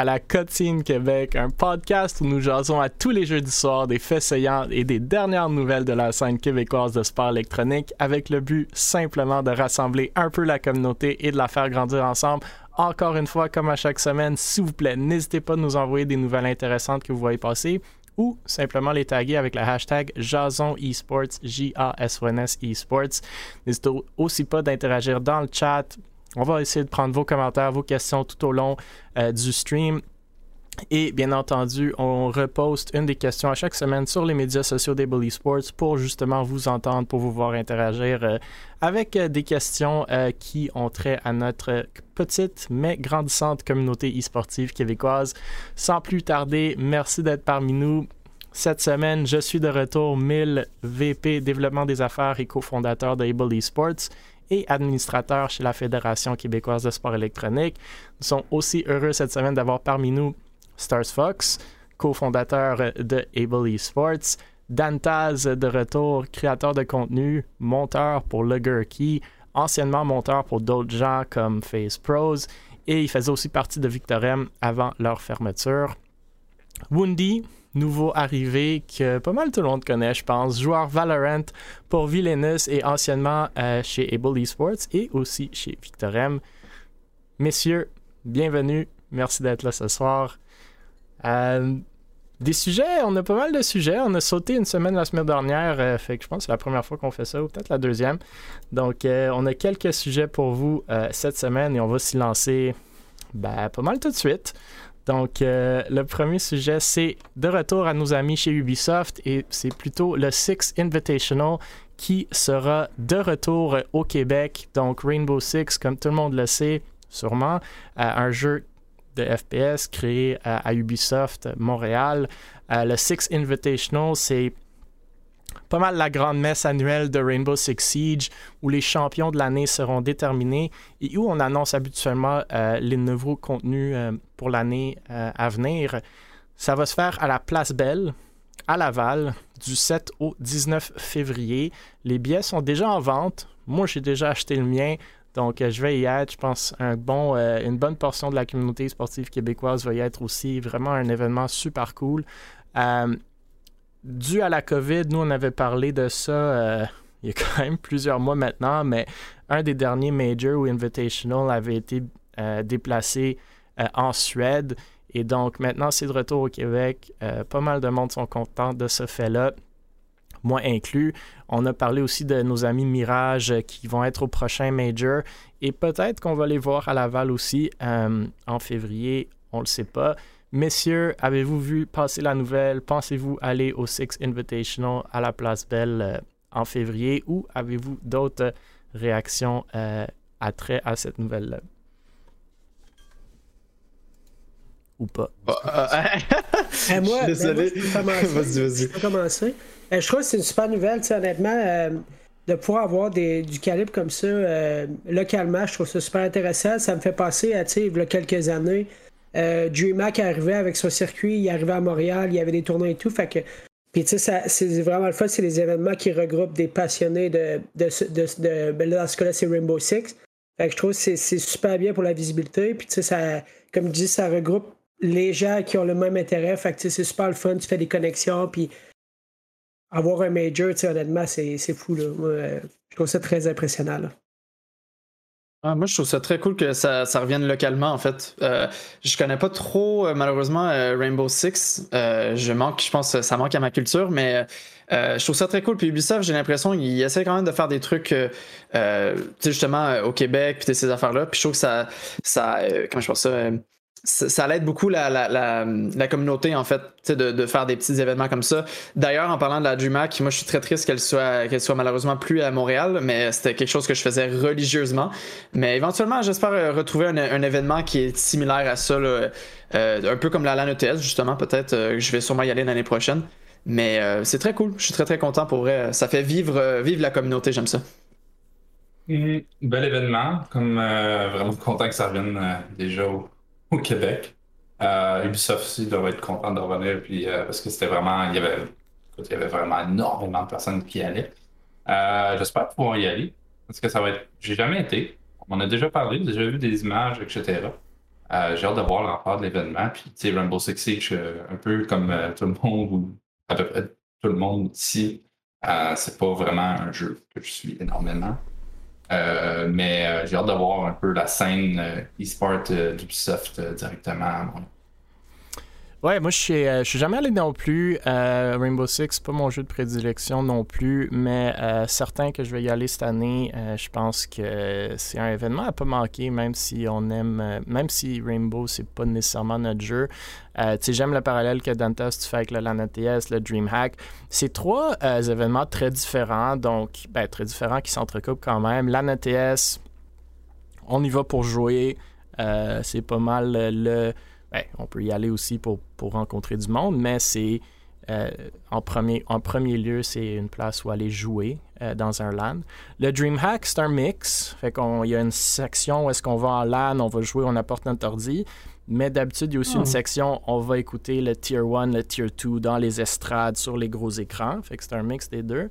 à la Cotine Québec, un podcast où nous jasons à tous les jeudis soirs des faits saillants et des dernières nouvelles de la scène québécoise de sport électronique avec le but simplement de rassembler un peu la communauté et de la faire grandir ensemble. Encore une fois, comme à chaque semaine, s'il vous plaît, n'hésitez pas à nous envoyer des nouvelles intéressantes que vous voyez passer ou simplement les taguer avec le hashtag Jason Esports, J-A-S-O-N-S Esports. N'hésitez aussi pas d'interagir dans le chat, on va essayer de prendre vos commentaires, vos questions tout au long euh, du stream. Et bien entendu, on reposte une des questions à chaque semaine sur les médias sociaux des Bully Sports pour justement vous entendre, pour vous voir interagir euh, avec euh, des questions qui ont trait à notre petite mais grandissante communauté e-sportive québécoise. Sans plus tarder, merci d'être parmi nous. Cette semaine, je suis de retour, 1000 VP développement des affaires et cofondateur de Able Esports et administrateur chez la Fédération québécoise de sport électronique. Nous sommes aussi heureux cette semaine d'avoir parmi nous Stars Fox, cofondateur de Able Esports, Dantaz de retour, créateur de contenu, monteur pour Lugurkey, anciennement monteur pour d'autres gens comme Face Pros, et il faisait aussi partie de Victorem avant leur fermeture. Woundy, nouveau arrivé que pas mal tout le monde connaît, je pense. Joueur Valorant pour Villainous et anciennement euh, chez Able Esports et aussi chez Victorem. Messieurs, bienvenue. Merci d'être là ce soir. Euh, des sujets, on a pas mal de sujets. On a sauté une semaine la semaine dernière, euh, je pense que c'est la première fois qu'on fait ça, ou peut-être la deuxième. Donc, on a quelques sujets pour vous cette semaine et on va s'y lancer ben, pas mal tout de suite. Donc, euh, le premier sujet, c'est de retour à nos amis chez Ubisoft et c'est plutôt le Six Invitational qui sera de retour au Québec. Donc, Rainbow Six, comme tout le monde le sait, sûrement, un jeu de FPS créé à Ubisoft Montréal. Euh, le Six Invitational, c'est pas mal la grande messe annuelle de Rainbow Six Siege où les champions de l'année seront déterminés et où on annonce habituellement euh, les nouveaux contenus euh, pour l'année euh, à venir. Ça va se faire à la Place Belle, à Laval, du 7 au 19 février. Les billets sont déjà en vente. Moi, j'ai déjà acheté le mien. Donc, je vais y être. Je pense un une bonne portion de la communauté sportive québécoise va y être aussi. Vraiment un événement super cool dû à la COVID, nous, on avait parlé de ça euh, il y a quand même plusieurs mois maintenant, mais un des derniers Major ou Invitational avait été euh, déplacé euh, en Suède. Et donc, maintenant, c'est de retour au Québec. pas mal de monde sont contents de ce fait-là moi inclus. On a parlé aussi de nos amis Mirage qui vont être au prochain Major et peut-être qu'on va les voir à Laval aussi en février, on ne le sait pas. Messieurs, avez-vous vu passer la nouvelle? Pensez-vous aller au Six Invitational à la Place Belle euh, en février? Ou avez-vous d'autres réactions euh, à trait à cette nouvelle-là? Ou pas? Euh, moi, je suis ben, désolé. vas-y, vas-y. Je peux commencer. je trouve que c'est une super nouvelle, honnêtement. de pouvoir avoir des, du calibre comme ça localement, je trouve ça super intéressant. Ça me fait penser à, il y a quelques années, euh, DreamHack arrivait avec son circuit, il arrivait à Montréal, il y avait des tournois et tout. Fait que, puis tu sais, c'est vraiment le fun, c'est les événements qui regroupent des passionnés de. de, de, ben là, dans ce cas-là, c'est Rainbow Six. Fait que je trouve que c'est super bien pour la visibilité. Puis tu sais, ça, comme je dis, ça regroupe les gens qui ont le même intérêt. Fait que c'est super le fun, tu fais des connexions. Puis avoir un major, tu sais, honnêtement, c'est fou. Là. je trouve ça très impressionnant. Ah, moi, je trouve ça très cool que ça, ça revienne localement, en fait. Euh, je connais pas trop, euh, malheureusement, euh, Rainbow Six. Euh, je manque, je pense, ça manque à ma culture, mais je trouve ça très cool. Puis Ubisoft, j'ai l'impression qu'ils essaient quand même de faire des trucs, justement, au Québec, puis ces affaires-là. Puis je trouve que ça, ça comment je pense ça ça, l'aide beaucoup la, la, communauté, en fait, de, faire des petits événements comme ça. D'ailleurs, en parlant de la DreamHack, moi, je suis très triste qu'elle soit, qu'elle soit malheureusement plus à Montréal, mais c'était quelque chose que je faisais religieusement. Mais éventuellement, j'espère euh, retrouver un, événement qui est similaire à ça, euh, un peu comme la LAN ETS, justement. Peut-être euh, je vais sûrement y aller l'année prochaine. Mais c'est très cool. Je suis très, très content pour vrai. Ça fait vivre, la communauté, j'aime ça. Bel événement. Comme vraiment content que ça revienne déjà au au Québec. Euh, Ubisoft aussi doit être content de revenir, puis, euh, parce que c'était vraiment, il y, avait, il y avait vraiment énormément de personnes qui y allaient. Euh, j'espère pouvoir y aller, parce que ça va être. J'ai jamais été. On a déjà parlé, déjà vu des images, etc. j'ai hâte de voir l'ampleur de l'événement. Puis, tu sais, Rainbow Six un peu comme tout le monde, ou à peu près tout le monde ici, c'est pas vraiment un jeu que je suis énormément. Mais j'ai hâte de voir un peu la scène e-sport d'Ubisoft directement. Ouais, moi je suis, euh, suis jamais allé non plus. Euh, Rainbow Six, pas mon jeu de prédilection non plus, mais euh, certain que je vais y aller cette année. je pense que c'est un événement à pas manquer, même si on aime, même si Rainbow c'est pas nécessairement notre jeu. tu sais, j'aime le parallèle que Dantas tu fais avec le LAN ATS, le DreamHack. C'est trois événements très différents, donc ben, très différents qui s'entrecoupent quand même. LAN ATS, on y va pour jouer. c'est pas mal le ben, on peut y aller aussi pour, rencontrer du monde, mais c'est euh, en, premier, en premier lieu, c'est une place où aller jouer euh, dans un LAN. Le DreamHack, c'est un mix. Fait qu'on y a une section où est-ce qu'on va en LAN, on va jouer, on apporte notre ordi. Mais d'habitude, il y a aussi une oh. section, on va écouter le Tier 1, le Tier 2 dans les estrades sur les gros écrans. Fait que c'est un mix des deux.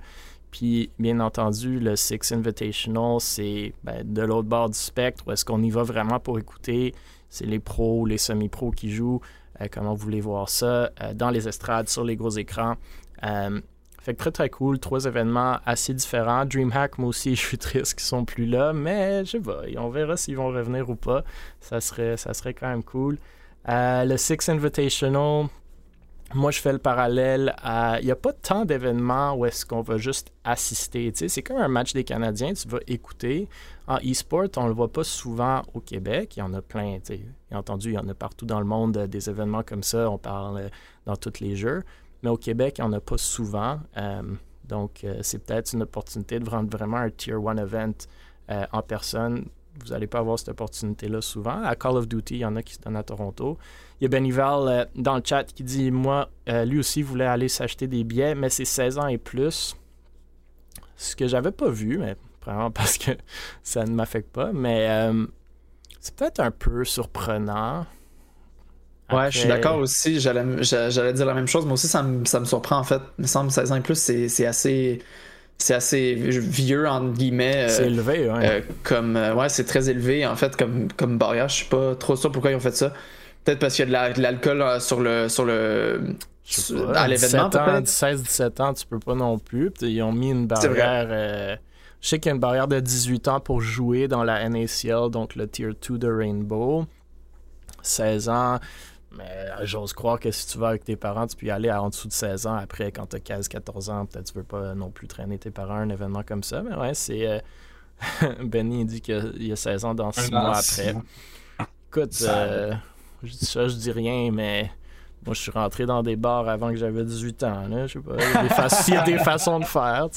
Puis, bien entendu, le Six Invitational, c'est ben, de l'autre bord du spectre où est-ce qu'on y va vraiment pour écouter c'est les pros, les semi-pros qui jouent. Euh, comment vous voulez voir ça euh, dans les estrades, sur les gros écrans. Euh, fait que très très cool, trois événements assez différents. DreamHack, moi aussi, je suis triste qu'ils sont plus là, mais je sais pas, on verra s'ils vont revenir ou pas. Ça serait, ça serait quand même cool. le Six Invitational, moi, je fais le parallèle. Il n'y a pas tant d'événements où est-ce qu'on va juste assister. C'est comme un match des Canadiens, tu vas écouter. En e-sport, on ne le voit pas souvent au Québec. Il y en a plein. Bien entendu, il y en a partout dans le monde euh, des événements comme ça. On parle euh, dans tous les jeux. Mais au Québec, il n'y en a pas souvent. Euh, donc, c'est peut-être une opportunité de rendre vraiment un Tier 1 event en personne vous n'allez pas avoir cette opportunité-là souvent. À Call of Duty, il y en a qui se donnent à Toronto. Il y a Benival dans le chat qui dit Moi, lui aussi voulait aller s'acheter des billets, mais c'est 16 ans et plus. Ce que j'avais pas vu, mais vraiment parce que ça ne m'affecte pas. Mais euh, c'est peut-être un peu surprenant. Ouais, je suis d'accord aussi. J'allais dire la même chose. Moi aussi, ça me, ça me surprend en fait. Il me semble 16 ans et plus, c'est assez c'est assez vieux entre guillemets. c'est élevé, ouais. comme ouais, c'est très élevé en fait comme comme barrière. Je suis pas trop sûr pourquoi ils ont fait ça. Peut-être parce qu'il y a de l'alcool euh, sur le sur le à l'événement. 16-17 ans, tu peux pas non plus. Ils ont mis une barrière. Euh, je sais qu'il y a une barrière de 18 ans pour jouer dans la NACL, donc le Tier 2 de Rainbow. 16 ans. Mais euh, j'ose croire que si tu vas avec tes parents, tu peux y aller en dessous de 16 ans. Après, quand tu as 15-14 ans, peut-être tu veux pas non plus traîner tes parents à un événement comme ça. Mais ouais, c'est. Benny dit qu'il y a 16 ans dans 6 mois après. Écoute, je dis ça, je dis rien, mais moi, je suis rentré dans des bars avant que j'avais 18 ans. Là. Je sais pas. Il y a des, façons de faire.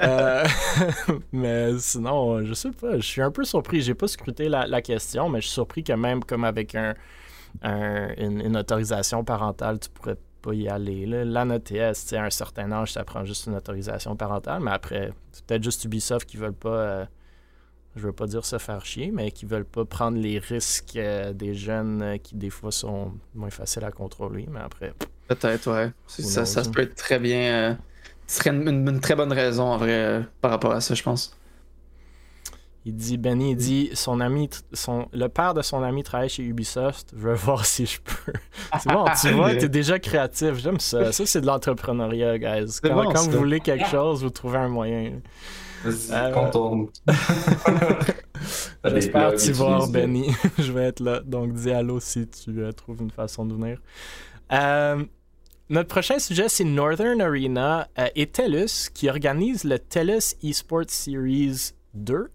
Euh, mais sinon, je sais pas. Je suis un peu surpris. J'ai pas scruté la, question, mais je suis surpris que même comme avec un, une, autorisation parentale, tu pourrais pas y aller. Là. L'AN ETS, à un certain âge, ça prend juste une autorisation parentale, mais après, c'est peut-être juste Ubisoft qui veulent pas. Euh, je veux pas dire se faire chier, mais qui veulent pas prendre les risques euh, des jeunes euh, qui des fois sont moins faciles à contrôler, mais après. Peut-être, ouais. Ça, ça, peut être très bien. Euh, ce serait une, très bonne raison en vrai par rapport à ça, je pense. Il dit, Benny, il dit, son ami, son, le père de son ami travaille chez Ubisoft. Je veux voir si je peux. c'est bon, tu vois, t'es déjà créatif. J'aime ça. Ça, c'est de l'entrepreneuriat, guys. Quand, quand vous voulez quelque chose, vous trouvez un moyen. Euh, contourne. J'espère t'y voir, Benny. je vais être là. Donc, dis allô si tu euh, trouves une façon de venir. Euh, notre prochain sujet, c'est Northern Arena et TELUS qui organise le TELUS Esports Series 2.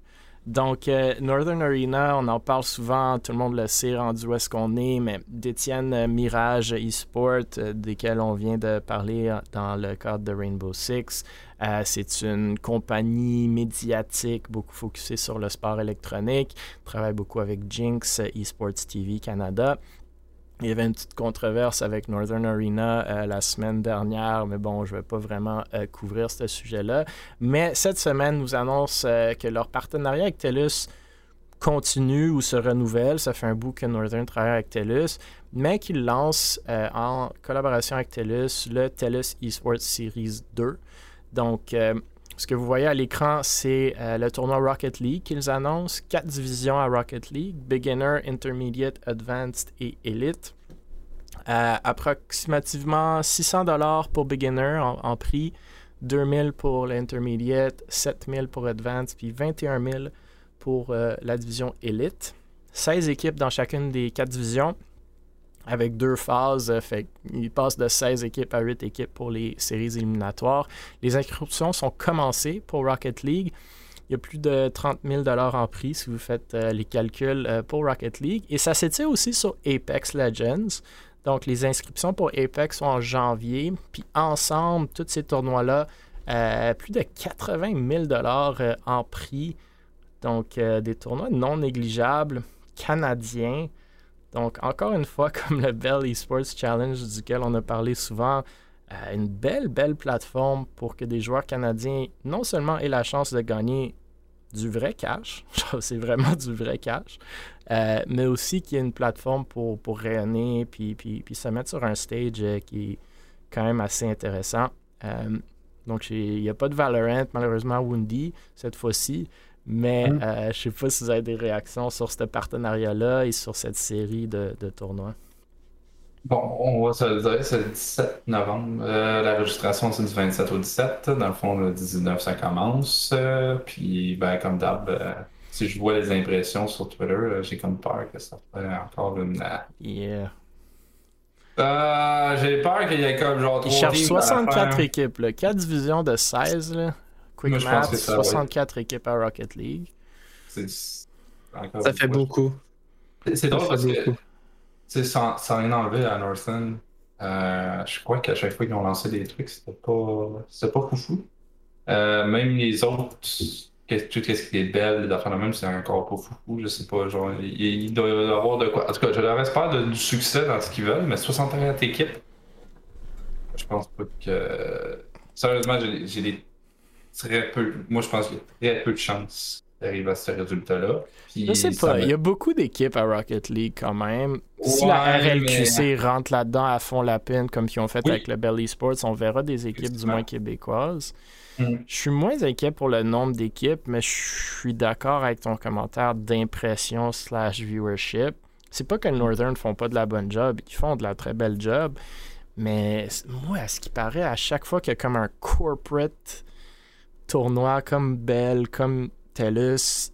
Donc, Northern Arena, on en parle souvent, tout le monde le sait, rendu où est-ce qu'on est, mais détiennent Mirage Esports, desquels on vient de parler dans le cadre de Rainbow Six. Euh, c'est une compagnie médiatique beaucoup focusée sur le sport électronique. travaille beaucoup avec Jinx, Esports TV Canada. Il y avait une petite controverse avec Northern Arena euh, la semaine dernière, mais bon, je ne vais pas vraiment euh, couvrir ce sujet-là. Mais cette semaine nous annonce que leur partenariat avec TELUS continue ou se renouvelle. Ça fait un bout que Northern travaille avec TELUS, mais qu'ils lancent en collaboration avec TELUS le TELUS Esports Series 2. Donc, euh, Ce que vous voyez à l'écran, c'est euh, le tournoi Rocket League qu'ils annoncent. Quatre divisions à Rocket League Beginner, Intermediate, Advanced et Elite. Euh, approximativement 600 dollars pour Beginner en, prix, 2000 pour l'Intermediate, 7000 pour Advanced, puis 21 000 pour la division Elite. 16 équipes dans chacune des quatre divisions avec deux phases. Euh, fait il passe de 16 équipes à 8 équipes pour les séries éliminatoires. Les inscriptions sont commencées pour Rocket League. Il y a plus de 30 000 en prix si vous faites euh, les calculs euh, pour Rocket League. Et ça s'étire aussi sur Apex Legends. Donc, les inscriptions pour Apex sont en janvier. Puis, ensemble, tous ces tournois-là, plus de 80 000 en prix. Donc, des tournois non négligeables canadiens. Donc, encore une fois, comme le Bell Esports Challenge duquel on a parlé souvent, euh, une belle, belle plateforme pour que des joueurs canadiens non seulement aient la chance de gagner du vrai cash, c'est vraiment du vrai cash, euh, mais aussi qu'il y ait une plateforme pour, pour rayonner puis, puis, puis, se mettre sur un stage euh, qui est quand même assez intéressant. donc, il n'y a pas de Valorant, malheureusement, Woundy cette fois-ci. Mais mm. euh, je sais pas si vous avez des réactions sur ce partenariat-là et sur cette série de, tournois. Bon, on va se le dire, c'est le 17 novembre. Euh, la registration, c'est du 27 au 17. Dans le fond, le 19, ça commence. Euh, puis, ben, comme d'hab, si je vois les impressions sur Twitter, j'ai comme peur que ça fait encore une. Yeah. j'ai peur qu'il y ait comme genre. Ils cherchent 64 équipes, là. 4 divisions de 16. Là. Quick Moi, 64 équipes à Rocket League. Ça fait beaucoup. C'est drôle parce que, sans, sans rien enlever à Northern, euh, je crois qu'à chaque fois qu'ils ont lancé des trucs, c'était pas, c'était pas foufou. Euh, même les autres, tout ce qui est belle, les affaires de même, c'est encore pas foufou. Je sais pas, genre, il, doit y avoir de quoi. En tout cas, je leur espère de, du succès dans ce qu'ils veulent, mais 64 équipes, je pense pas que. Sérieusement, j'ai des très peu. Moi, je pense qu'il y a très peu de chances d'arriver à ce résultat-là. je sais pas, il y a beaucoup d'équipes à Rocket League quand même. si la RLQC rentre là-dedans à fond la peine, comme ils ont fait avec le Belly Sports, on verra des équipes du moins québécoises. Mm. Je suis moins inquiet pour le nombre d'équipes, mais je suis d'accord avec ton commentaire d'impression slash viewership. C'est pas que le Northern font pas de la bonne job, ils font de la très belle job. Mais moi, à ce qui paraît, à chaque fois qu'il y a comme un corporate tournois comme Bell, comme TELUS,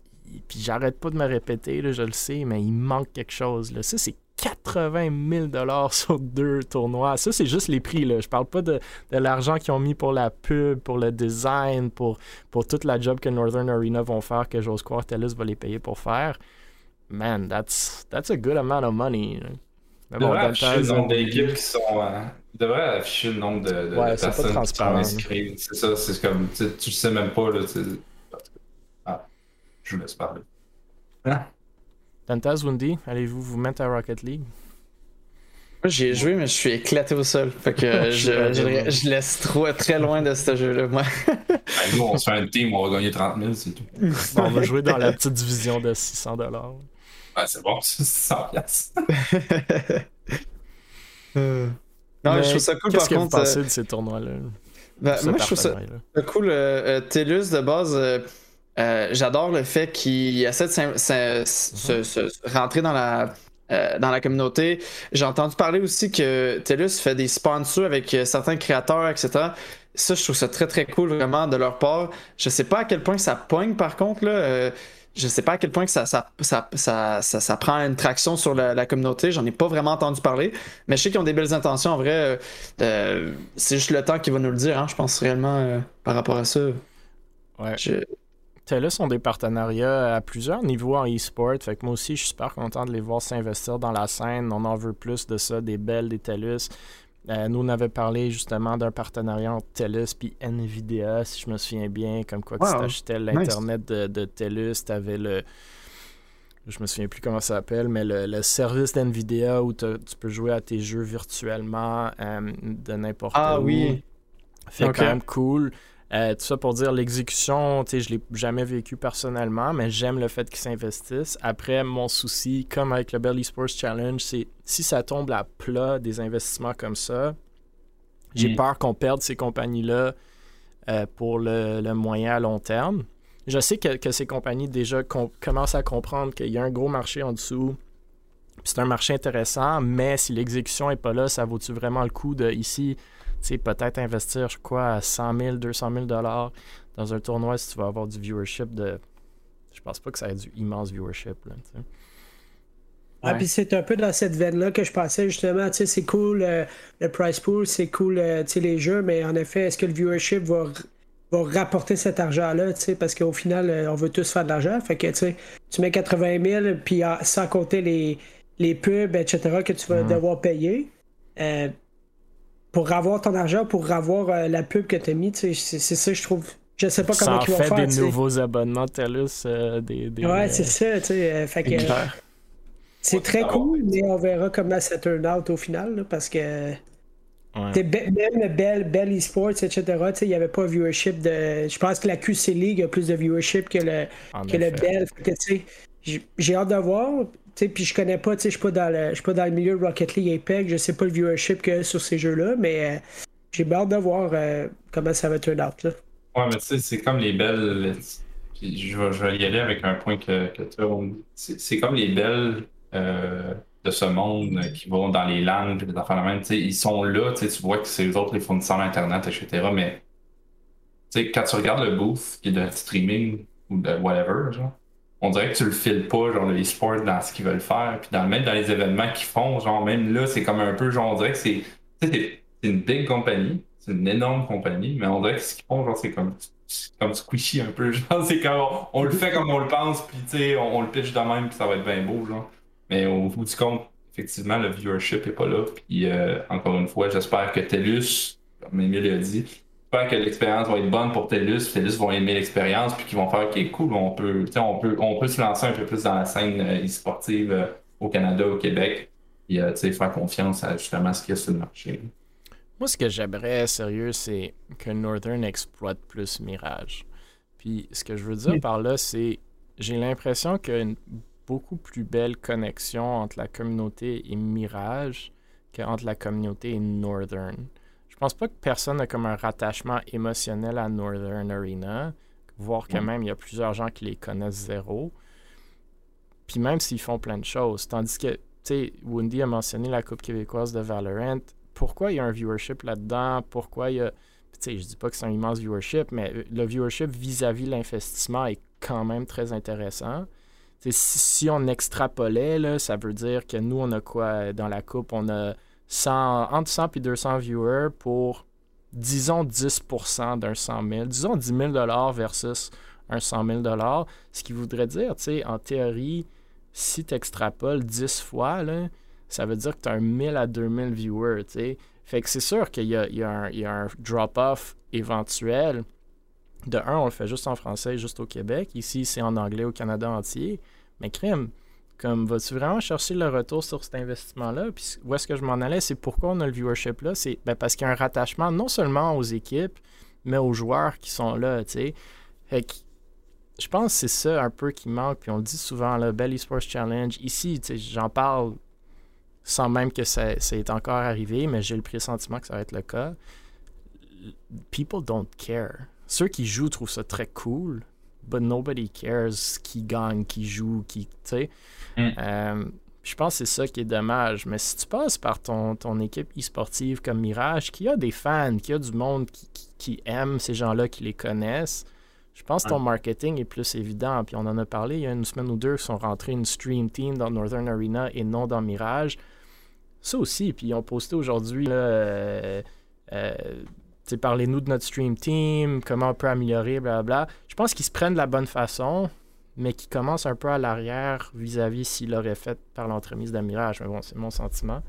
puis j'arrête pas de me répéter, je le sais, mais il manque quelque chose. Là. Ça, c'est 80 000 sur deux tournois. Ça, c'est juste les prix. Là. Je parle pas de, l'argent qu'ils ont mis pour la pub, pour le design, pour, pour toute la job que Northern Arena vont faire, que j'ose croire TELUS va les payer pour faire. Man, that's, that's a good amount of money. Mais bon, le nombre d'équipes qui sont. Euh, il devrait afficher le nombre de, de, ouais, personnes qui sont inscrites. C'est ça, c'est comme. Tu, tu sais même pas. Là, ah, je vous laisse parler. Hein? Dantaz, Wendy, allez-vous vous mettre à Rocket League? Moi, j'y ai joué, mais je suis éclaté au sol. Fait que je, je, je, laisse trop très loin de ce jeu-là, moi. ben, nous, on se fait un team, on va gagner 30 000, c'est tout. On va jouer dans la petite division de 600 Ouais, c'est bon, c'est 600 euh... Non, je trouve ça cool Qu'est-ce que vous pensez euh, de ces tournois-là? Ben, moi, je trouve ça, cool. Euh, euh TELUS, de base, euh, euh, j'adore le fait qu'il essaie de se, rentrer dans la, dans la communauté. J'ai entendu parler aussi que TELUS fait des sponsors avec certains créateurs, etc. Ça, je trouve ça très, très cool, vraiment, de leur part. Je sais pas à quel point ça poigne, par contre, là je sais pas à quel point que ça, ça, ça, ça, prend une traction sur la, communauté. J'en ai pas vraiment entendu parler. Mais je sais qu'ils ont des belles intentions. En vrai, euh, euh, c'est juste le temps qui va nous le dire, hein, je pense réellement, euh, par rapport à ça. Ouais. Je... TELUS sont des partenariats à plusieurs niveaux en e-sport. Fait que moi aussi, je suis super content de les voir s'investir dans la scène. On en veut plus de ça, des belles, des TELUS. Euh, nous, on avait parlé justement d'un partenariat entre TELUS et NVIDIA, si je me souviens bien, comme quoi tu t'achetais l'Internet de, de, TELUS, tu avais le... Je me souviens plus comment ça s'appelle, mais le, service d'NVIDIA où tu peux jouer à tes jeux virtuellement euh, de n'importe ah, où. Ah oui! Fait quand même cool. Euh, tout ça pour dire l'exécution, tu sais, je l'ai jamais vécu personnellement, mais j'aime le fait qu'ils s'investissent. Après, mon souci, comme avec le Belly Sports Challenge, c'est si ça tombe à plat des investissements comme ça, j'ai mm. peur qu'on perde ces compagnies-là pour le, moyen à long terme. Je sais que, ces compagnies déjà commencent à comprendre qu'il y a un gros marché en dessous. C'est un marché intéressant, mais si l'exécution n'est pas là, ça vaut-tu vraiment le coup de ici, peut-être investir, je crois, 100 000, 200 000 dollars dans un tournoi si tu vas avoir du viewership de. Je pense pas que ça ait du immense viewership. Là, ah, puis c'est un peu dans cette veine-là que je pensais justement, tu sais, c'est cool euh, le price pool, c'est cool, euh, tu sais, les jeux, mais en effet, est-ce que le viewership va, va rapporter cet argent-là, tu sais, parce qu'au final, euh, on veut tous faire de l'argent, fait que, tu sais, tu mets 80 000, puis sans compter les, les pubs, etc., que tu vas mhm. devoir payer, pour avoir ton argent, pour avoir la pub que tu as mis, c'est ça, je trouve... Je sais pas comment ils vont faire. fait des nouveaux abonnements TELUS, des, des, Ouais, c'est ça, tu sais, fait que... C'est très cool, mais on verra comment ça turn out au final, parce que même le Bell, Bell Esports, etc., il n'y avait pas viewership de. Je pense que la QC League a plus de viewership que le, que le Bell. J'ai hâte de voir. Puis je connais pas, je suis pas dans le. Je suis pas dans le milieu Rocket League Apex, je sais pas le viewership a sur ces jeux-là, mais euh, j'ai hâte de voir euh, comment ça va turn out. Là. Ouais, mais tu sais, c'est comme les belles. Je vais, y aller avec un point que, que tu as. C'est comme les belles euh, de ce monde qui vont dans les langues, des affaires même. Ils sont là, tu vois que c'est eux autres les fournisseurs d'Internet, etc. Mais quand tu regardes le booth qui est de streaming ou de whatever, genre, on dirait que tu le files pas, genre le e-sport dans ce qu'ils veulent faire. Puis dans, même dans les événements qu'ils font, genre même là, c'est comme un peu, genre, on dirait que c'est une big compagnie, c'est une énorme compagnie, mais on dirait que ce qu'ils font, genre, c'est comme comme squishy un peu. Genre, c'est comme on, le fait comme on le pense, puis tu sais, on, le pitch de même, puis ça va être bien beau, genre. Mais au bout du compte, effectivement, le viewership n'est pas là. Puis euh, encore une fois, j'espère que TELUS, comme Emile a dit, j'espère que l'expérience va être bonne pour TELUS. TELUS vont aimer l'expérience, puis qu'ils vont faire OK, cool, on peut, on peut, on peut se lancer un peu plus dans la scène euh, e-sportive euh, au Canada, au Québec, et faire confiance à justement ce qu'il y a sur le marché. Moi, ce que j'aimerais, sérieux, c'est que Northern exploite plus Mirage. Puis ce que je veux dire par là, c'est j'ai l'impression qu'une beaucoup plus belle connexion entre la communauté et Mirage qu'entre la communauté et Northern. Je pense pas que personne n'a comme un rattachement émotionnel à Northern Arena, voire que même il y a plusieurs gens qui les connaissent zéro. Puis même s'ils font plein de choses. Tandis que, tu sais, Wendy a mentionné la Coupe québécoise de Valorant. Pourquoi il y a un viewership là-dedans? Pourquoi il y a. Tu sais, je dis pas que c'est un immense viewership, mais le viewership vis-à-vis l'investissement est quand même très intéressant si, on extrapolait, là, ça veut dire que nous, on a quoi? Dans la coupe? On a 100, entre 100 et 200 viewers pour, disons, 10% d'un 100 000. Disons 10 000 versus un 100 000 Ce qui voudrait dire, tu sais, en théorie, si tu extrapoles 10 fois, ça veut dire que tu as un 1000 à 2000 viewers, tu sais. Fait que c'est sûr qu'il y a, y a un drop-off éventuel. De un, on le fait juste en français, juste au Québec. Ici, c'est en anglais au Canada entier. Mais crime, comme vas-tu vraiment chercher le retour sur cet investissement-là? Puis où est-ce que je m'en allais? C'est pourquoi on a le viewership là. C'est ben, parce qu'il y a un rattachement non seulement aux équipes, mais aux joueurs qui sont là, tu sais. je pense que c'est ça un peu qui manque. Puis on le dit souvent, le Bell Esports Challenge. Ici, j'en parle sans même que ça, ça encore arrivé, mais j'ai le pressentiment que ça va être le cas. People don't care. Ceux qui jouent trouvent ça très cool, but nobody cares qui gagne, qui joue, qui. Tu sais. Mm. Euh, je pense que c'est ça qui est dommage. Mais si tu passes par ton, ton équipe e-sportive comme Mirage, qui a des fans, qui a du monde qui, qui, aime ces gens-là, qui les connaissent, je pense que ton marketing est plus évident. Puis on en a parlé il y a une semaine ou deux, ils sont rentrés une stream team dans Northern Arena et non dans Mirage. Ça aussi, puis ils ont posté aujourd'hui euh, euh, parlez-nous de notre stream team, comment on peut améliorer, blablabla. Je pense qu'ils se prennent de la bonne façon, mais qu'ils commencent un peu à l'arrière vis-à-vis s'ils l'auraient fait par l'entremise de Mirage. Mais bon, c'est mon sentiment.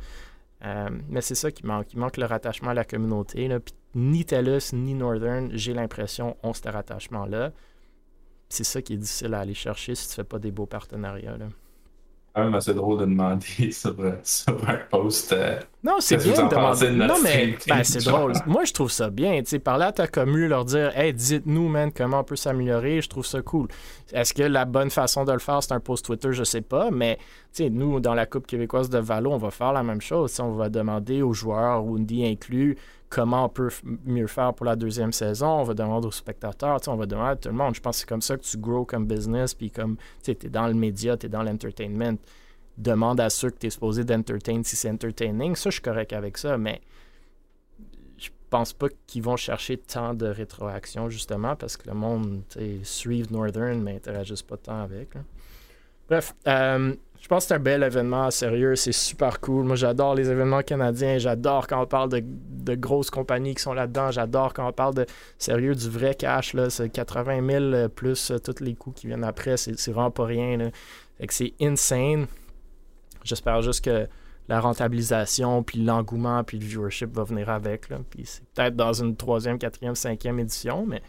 Euh, mais c'est ça qui manque. Il manque le rattachement à la communauté. Là. ni TELUS, ni Northern, j'ai l'impression, ont ce rattachement-là. C'est ça qui est difficile à aller chercher si tu fais pas des beaux partenariats. Quand même assez drôle de demander sur, un post euh, Non, c'est bien de demander. Non, mais ben, c'est drôle. Moi, je trouve ça bien. Tu sais, parler à ta commu, leur dire, hey, dites-nous, man, comment on peut s'améliorer. Je trouve ça cool. Est-ce que la bonne façon de le faire, c'est un post Twitter? Je sais pas. Mais, nous, dans la Coupe québécoise de Valo, on va faire la même chose. on va demander aux joueurs, Woundy inclus, comment on peut mieux faire pour la deuxième saison. On va demander aux spectateurs, on va demander à tout le monde. Je pense que c'est comme ça que tu grow comme business, puis comme tu es dans le média, tu es dans l'entertainment demande à ceux que tu es supposé d'entertain si c'est entertaining. Ça, je suis correct avec ça, mais je pense pas qu'ils vont chercher tant de rétroaction, justement, parce que le monde, suivent Northern, mais interagissent pas tant avec. Bref, euh, je pense que c'est un bel événement sérieux, c'est super cool. Moi, j'adore les événements canadiens, j'adore quand on parle de, grosses compagnies qui sont là-dedans, j'adore quand on parle de sérieux, du vrai cash, là, c'est 80 000 plus euh, tous les coûts qui viennent après, c'est vraiment pas rien. Fait que c'est insane. J'espère juste que la rentabilisation, puis l'engouement, puis le viewership va venir avec. Là. Puis c'est peut-être dans une troisième, quatrième, cinquième édition, mais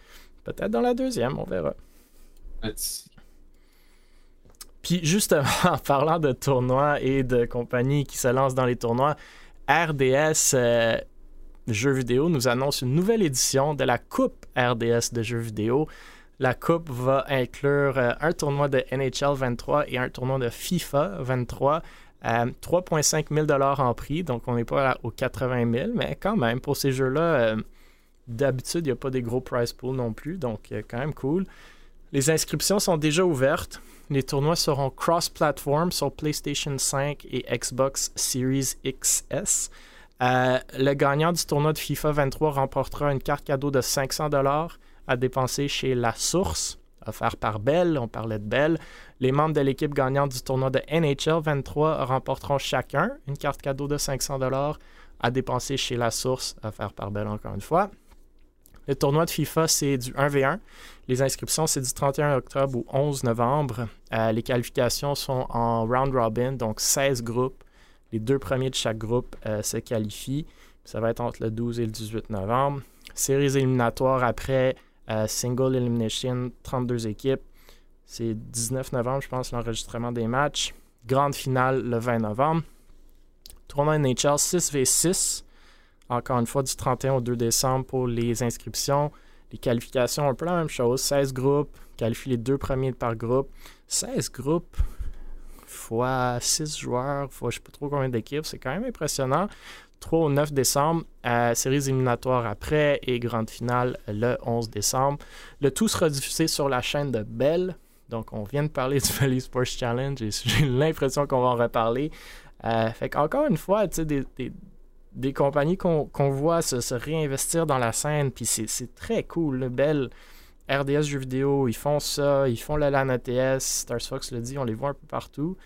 peut-être dans la deuxième, on verra. Puis justement, en parlant de tournois et de compagnies qui se lancent dans les tournois, RDS euh, Jeux vidéo nous annonce une nouvelle édition de la Coupe RDS de jeux vidéo. La coupe va inclure euh, un tournoi de NHL 23 et un tournoi de FIFA 23 3,5 000 en prix, donc on n'est pas aux 80 000, mais quand même, pour ces jeux-là, euh, d'habitude, il n'y a pas des gros prize pools non plus, donc euh, quand même cool. Les inscriptions sont déjà ouvertes. Les tournois seront cross-platform sur PlayStation 5 et Xbox Series XS. Euh, le gagnant du tournoi de FIFA 23 remportera une carte cadeau de 500 à dépenser chez La Source offert par Bell. On parlait de Bell. Les membres de l'équipe gagnante du tournoi de NHL 23 remporteront chacun une carte cadeau de 500 à dépenser chez la source, offert par Bell encore une fois. Le tournoi de FIFA, c'est du 1v1. Les inscriptions, c'est du 31 octobre au 11 novembre. Euh, les qualifications sont en round robin, donc 16 groupes. Les deux premiers de chaque groupe euh, se qualifient. Ça va être entre le 12 et le 18 novembre. Séries éliminatoires après euh, single Elimination, 32 équipes. C'est 19 novembre, je pense, l'enregistrement des matchs. Grande finale le 20 novembre. Tournoi NHL 6v6. Encore une fois, du 31 au 2 décembre pour les inscriptions. Les qualifications, un peu la même chose. 16 groupes. Qualifie les deux premiers par groupe. 16 groupes fois 6 joueurs, fois je ne sais pas trop combien d'équipes. C'est quand même impressionnant. 3 au 9 décembre, à séries éliminatoires après et grande finale le 11 décembre. Le tout sera diffusé sur la chaîne de Bell. Donc, on vient de parler du Valley Sports Challenge et j'ai l'impression qu'on va en reparler. Euh, fait qu'encore une fois, tu sais, des, des, compagnies qu'on voit se, réinvestir dans la scène, puis c'est très cool. Le Bell, RDS Jeux vidéo, ils font ça, ils font le LAN ATS, Stars Fox le dit, on les voit un peu partout.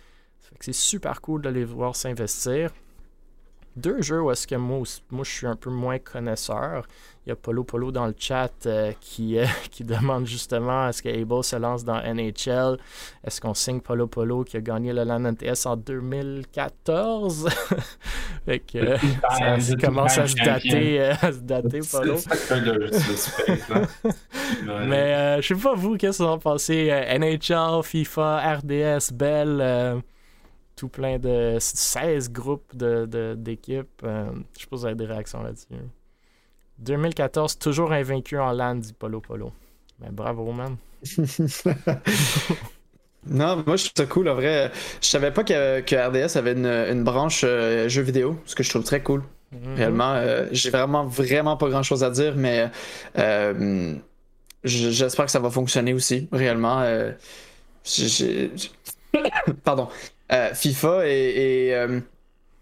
C'est super cool de les voir s'investir deux jeux où est-ce que moi, moi, je suis un peu moins connaisseur. Il y a Polo Polo dans le chat euh, qui, euh, qui demande justement est-ce que Able se lance dans NHL Est-ce qu'on signe Polo Polo qui a gagné le LAN NTS en 2014 fait que, euh, ça, commence à se, dater, à se dater, Polo. Mais je sais pas vous, qu'est-ce que vous en pensez NHL, FIFA, RDS, Bell tout plein de 16 groupes d'équipes. De, euh, je suppose qu'il y a des réactions là-dessus. 2014, toujours invaincu en LAN, dit Polo Polo. Mais ben, bravo, man. non, moi je trouve ça cool, en vrai. Je savais pas que, que RDS avait une, une branche euh, jeux vidéo, ce que je trouve très cool. Mm-hmm. Réellement, euh, j'ai vraiment, vraiment pas grand chose à dire, mais j'espère que ça va fonctionner aussi, réellement. Pardon. Euh, FIFA et, euh,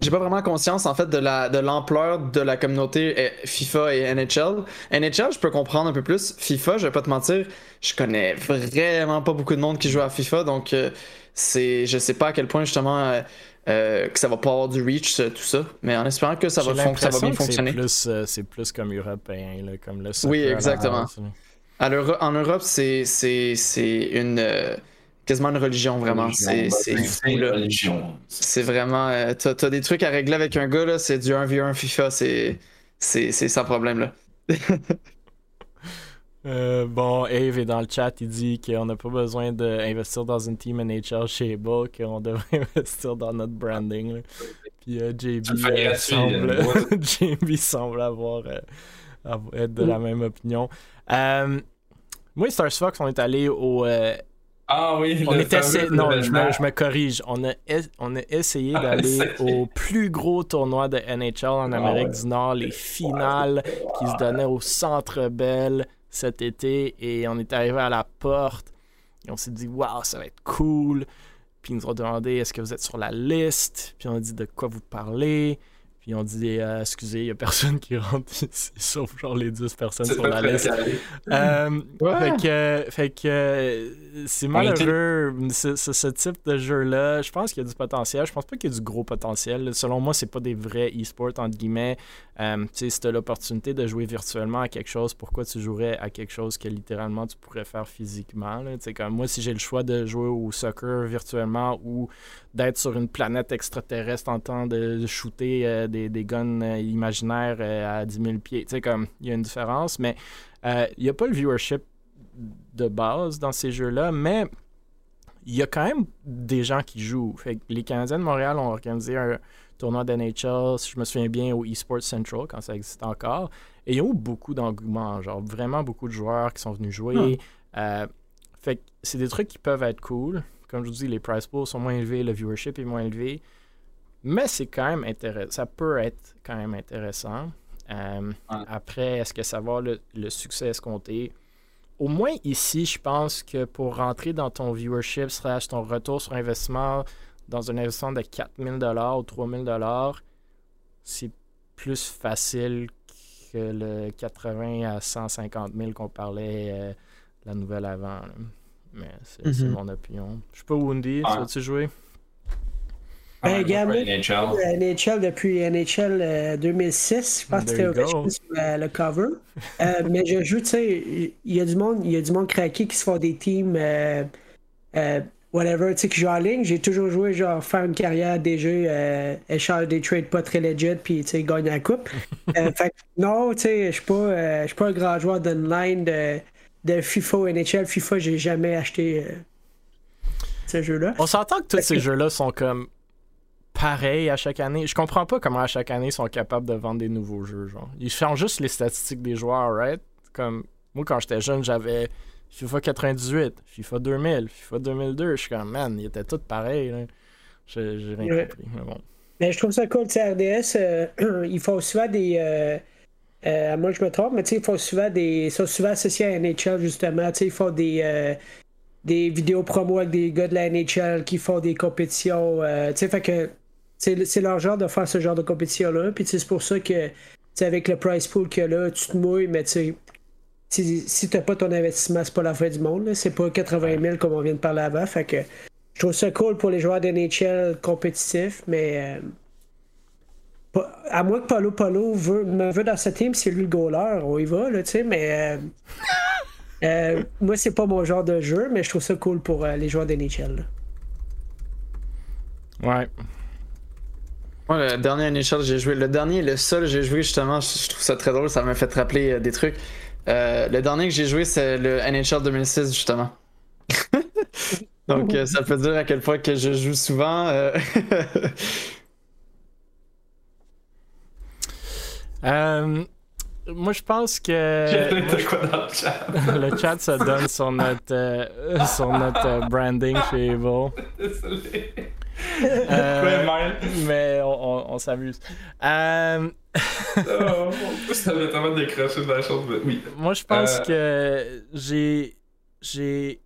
j'ai pas vraiment conscience en fait de la de l'ampleur de la communauté euh, FIFA et NHL. NHL, je peux comprendre un peu plus. FIFA, je vais pas te mentir, je connais vraiment pas beaucoup de monde qui joue à FIFA, donc c'est je sais pas à quel point justement que ça va pas avoir du reach tout ça, mais en espérant que ça va, ça va bien fonctionner. C'est plus, comme européen, comme le Oui, exactement. en Europe, c'est une quasiment une religion, vraiment. C'est C'est vraiment. Euh, t'as as des trucs à régler avec un gars, là, c'est du 1v1 FIFA, c'est sans problème, là. Euh, bon, Ave est dans le chat, il dit qu'on n'a pas besoin d'investir dans une team NHL chez Bull, qu'on devrait investir dans notre branding. Puis euh, JB, euh, semble... JB semble avoir, être de la même opinion. moi et Stars Fox, on est allé au ah oui, on était Non, je me, corrige. On a, on a essayé ah, d'aller au plus gros tournoi de NHL en ah, Amérique du Nord, les finales qui se donnaient au Centre Bell cet été. Et on est arrivé à la porte et on s'est dit, waouh, ça va être cool. Puis ils nous ont demandé, est-ce que vous êtes sur la liste? Puis on a dit, de quoi vous parlez? Puis on dit euh, excusez, il n'y a personne qui rentre ici, sauf genre les 10 personnes sur la liste. Euh, fait que, fait que c'est malheureux, ce type de jeu-là. Je pense qu'il y a du potentiel. Je pense pas qu'il y a du gros potentiel. Selon moi, c'est pas des vrais e-sports, entre guillemets. Euh, si tu as l'opportunité de jouer virtuellement à quelque chose, pourquoi tu jouerais à quelque chose que littéralement tu pourrais faire physiquement? Comme moi, si j'ai le choix de jouer au soccer virtuellement ou d'être sur une planète extraterrestre en train de shooter euh, des, des, guns euh, imaginaires à 10 000 pieds, il y a une différence, mais il n'y a pas le viewership de base dans ces jeux-là, mais il y a quand même des gens qui jouent. les Canadiens de Montréal ont organisé un tournoi d'NHL, si je me souviens bien, au eSports Central, quand ça existe encore. Et il y a eu beaucoup d'engouement, genre vraiment beaucoup de joueurs qui sont venus jouer. Hmm. fait c'est des trucs qui peuvent être cool. Comme je vous dis, les price pools sont moins élevés, le viewership est moins élevé. Mais c'est quand même intéressant. Ça peut être quand même intéressant. Euh, après, est-ce que ça va avoir le, succès escompté? Au moins ici, je pense que pour rentrer dans ton viewership, slash ton retour sur investissement dans un investissement de 4000 ou 3000 c'est plus facile que le 80 à 150 000 qu'on parlait euh, la nouvelle avant. Mais c'est mhm. mon opinion. Je sais pas, Woundy, ah. tu vas-tu jouer? Ben, NHL. NHL depuis NHL 2006, euh, je pense que c'était sur le cover. euh, mais je joue, tu sais, il y a du monde, il y a du monde craqué qui se font des teams, euh, euh, whatever, tu sais, qui jouent en ligne. J'ai toujours joué, genre, faire une carrière des jeux, euh, échange des trades pas très legit, puis, tu sais, gagner la coupe. fait non, tu sais, je suis pas, pas un grand joueur d'online de de FIFA ou NHL. FIFA, j'ai jamais acheté euh, ce jeu-là. On s'entend que tous ces jeux-là sont comme pareils à chaque année. Je comprends pas comment à chaque année ils sont capables de vendre des nouveaux jeux. Genre. Ils changent juste les statistiques des joueurs, right? Comme moi, quand j'étais jeune, j'avais FIFA 98, FIFA 2000, FIFA 2002. Je suis comme, man, ils étaient tous pareils. J'ai rien compris. Mais bon. Mais je trouve ça cool, RDS. Euh, ils font souvent des. Euh, euh, moi, je me trompe, mais ils font souvent des. sont souvent associés à NHL, justement. Ils font des, euh, des vidéos promo avec des gars de la NHL qui font des compétitions. Euh, fait que c'est leur genre de faire ce genre de compétition-là. Puis c'est pour ça que avec le price pool que là, tu te mouilles, mais tu si, si t'as pas ton investissement, c'est pas la fin du monde. C'est pas 80 000 comme on vient de parler avant. Fait que je trouve ça cool pour les joueurs d'NHL compétitifs, mais euh, à moins que Palo Palo veut, me veut dans ce team, c'est lui le goaler, on y va, là, tu sais, mais. Euh, euh, moi, c'est pas mon genre de jeu, mais je trouve ça cool pour euh, les joueurs d'NHL. Ouais. Moi, le dernier NHL j'ai joué, le dernier, le seul que j'ai joué justement, je trouve ça très drôle, ça m'a fait rappeler des trucs. Le dernier que j'ai joué, c'est le NHL 2006 justement. Donc, ça peut dire à quel point que je joue souvent. Euh, moi, je pense que. le chat? le chat, ça donne sur notre, euh, sur notre euh, branding chez Evo. Désolé. Euh, mais on, on, s'amuse. Euh... oh, ça va tellement décrocher de la chose, mais oui. Moi, je pense que j'ai. j'ai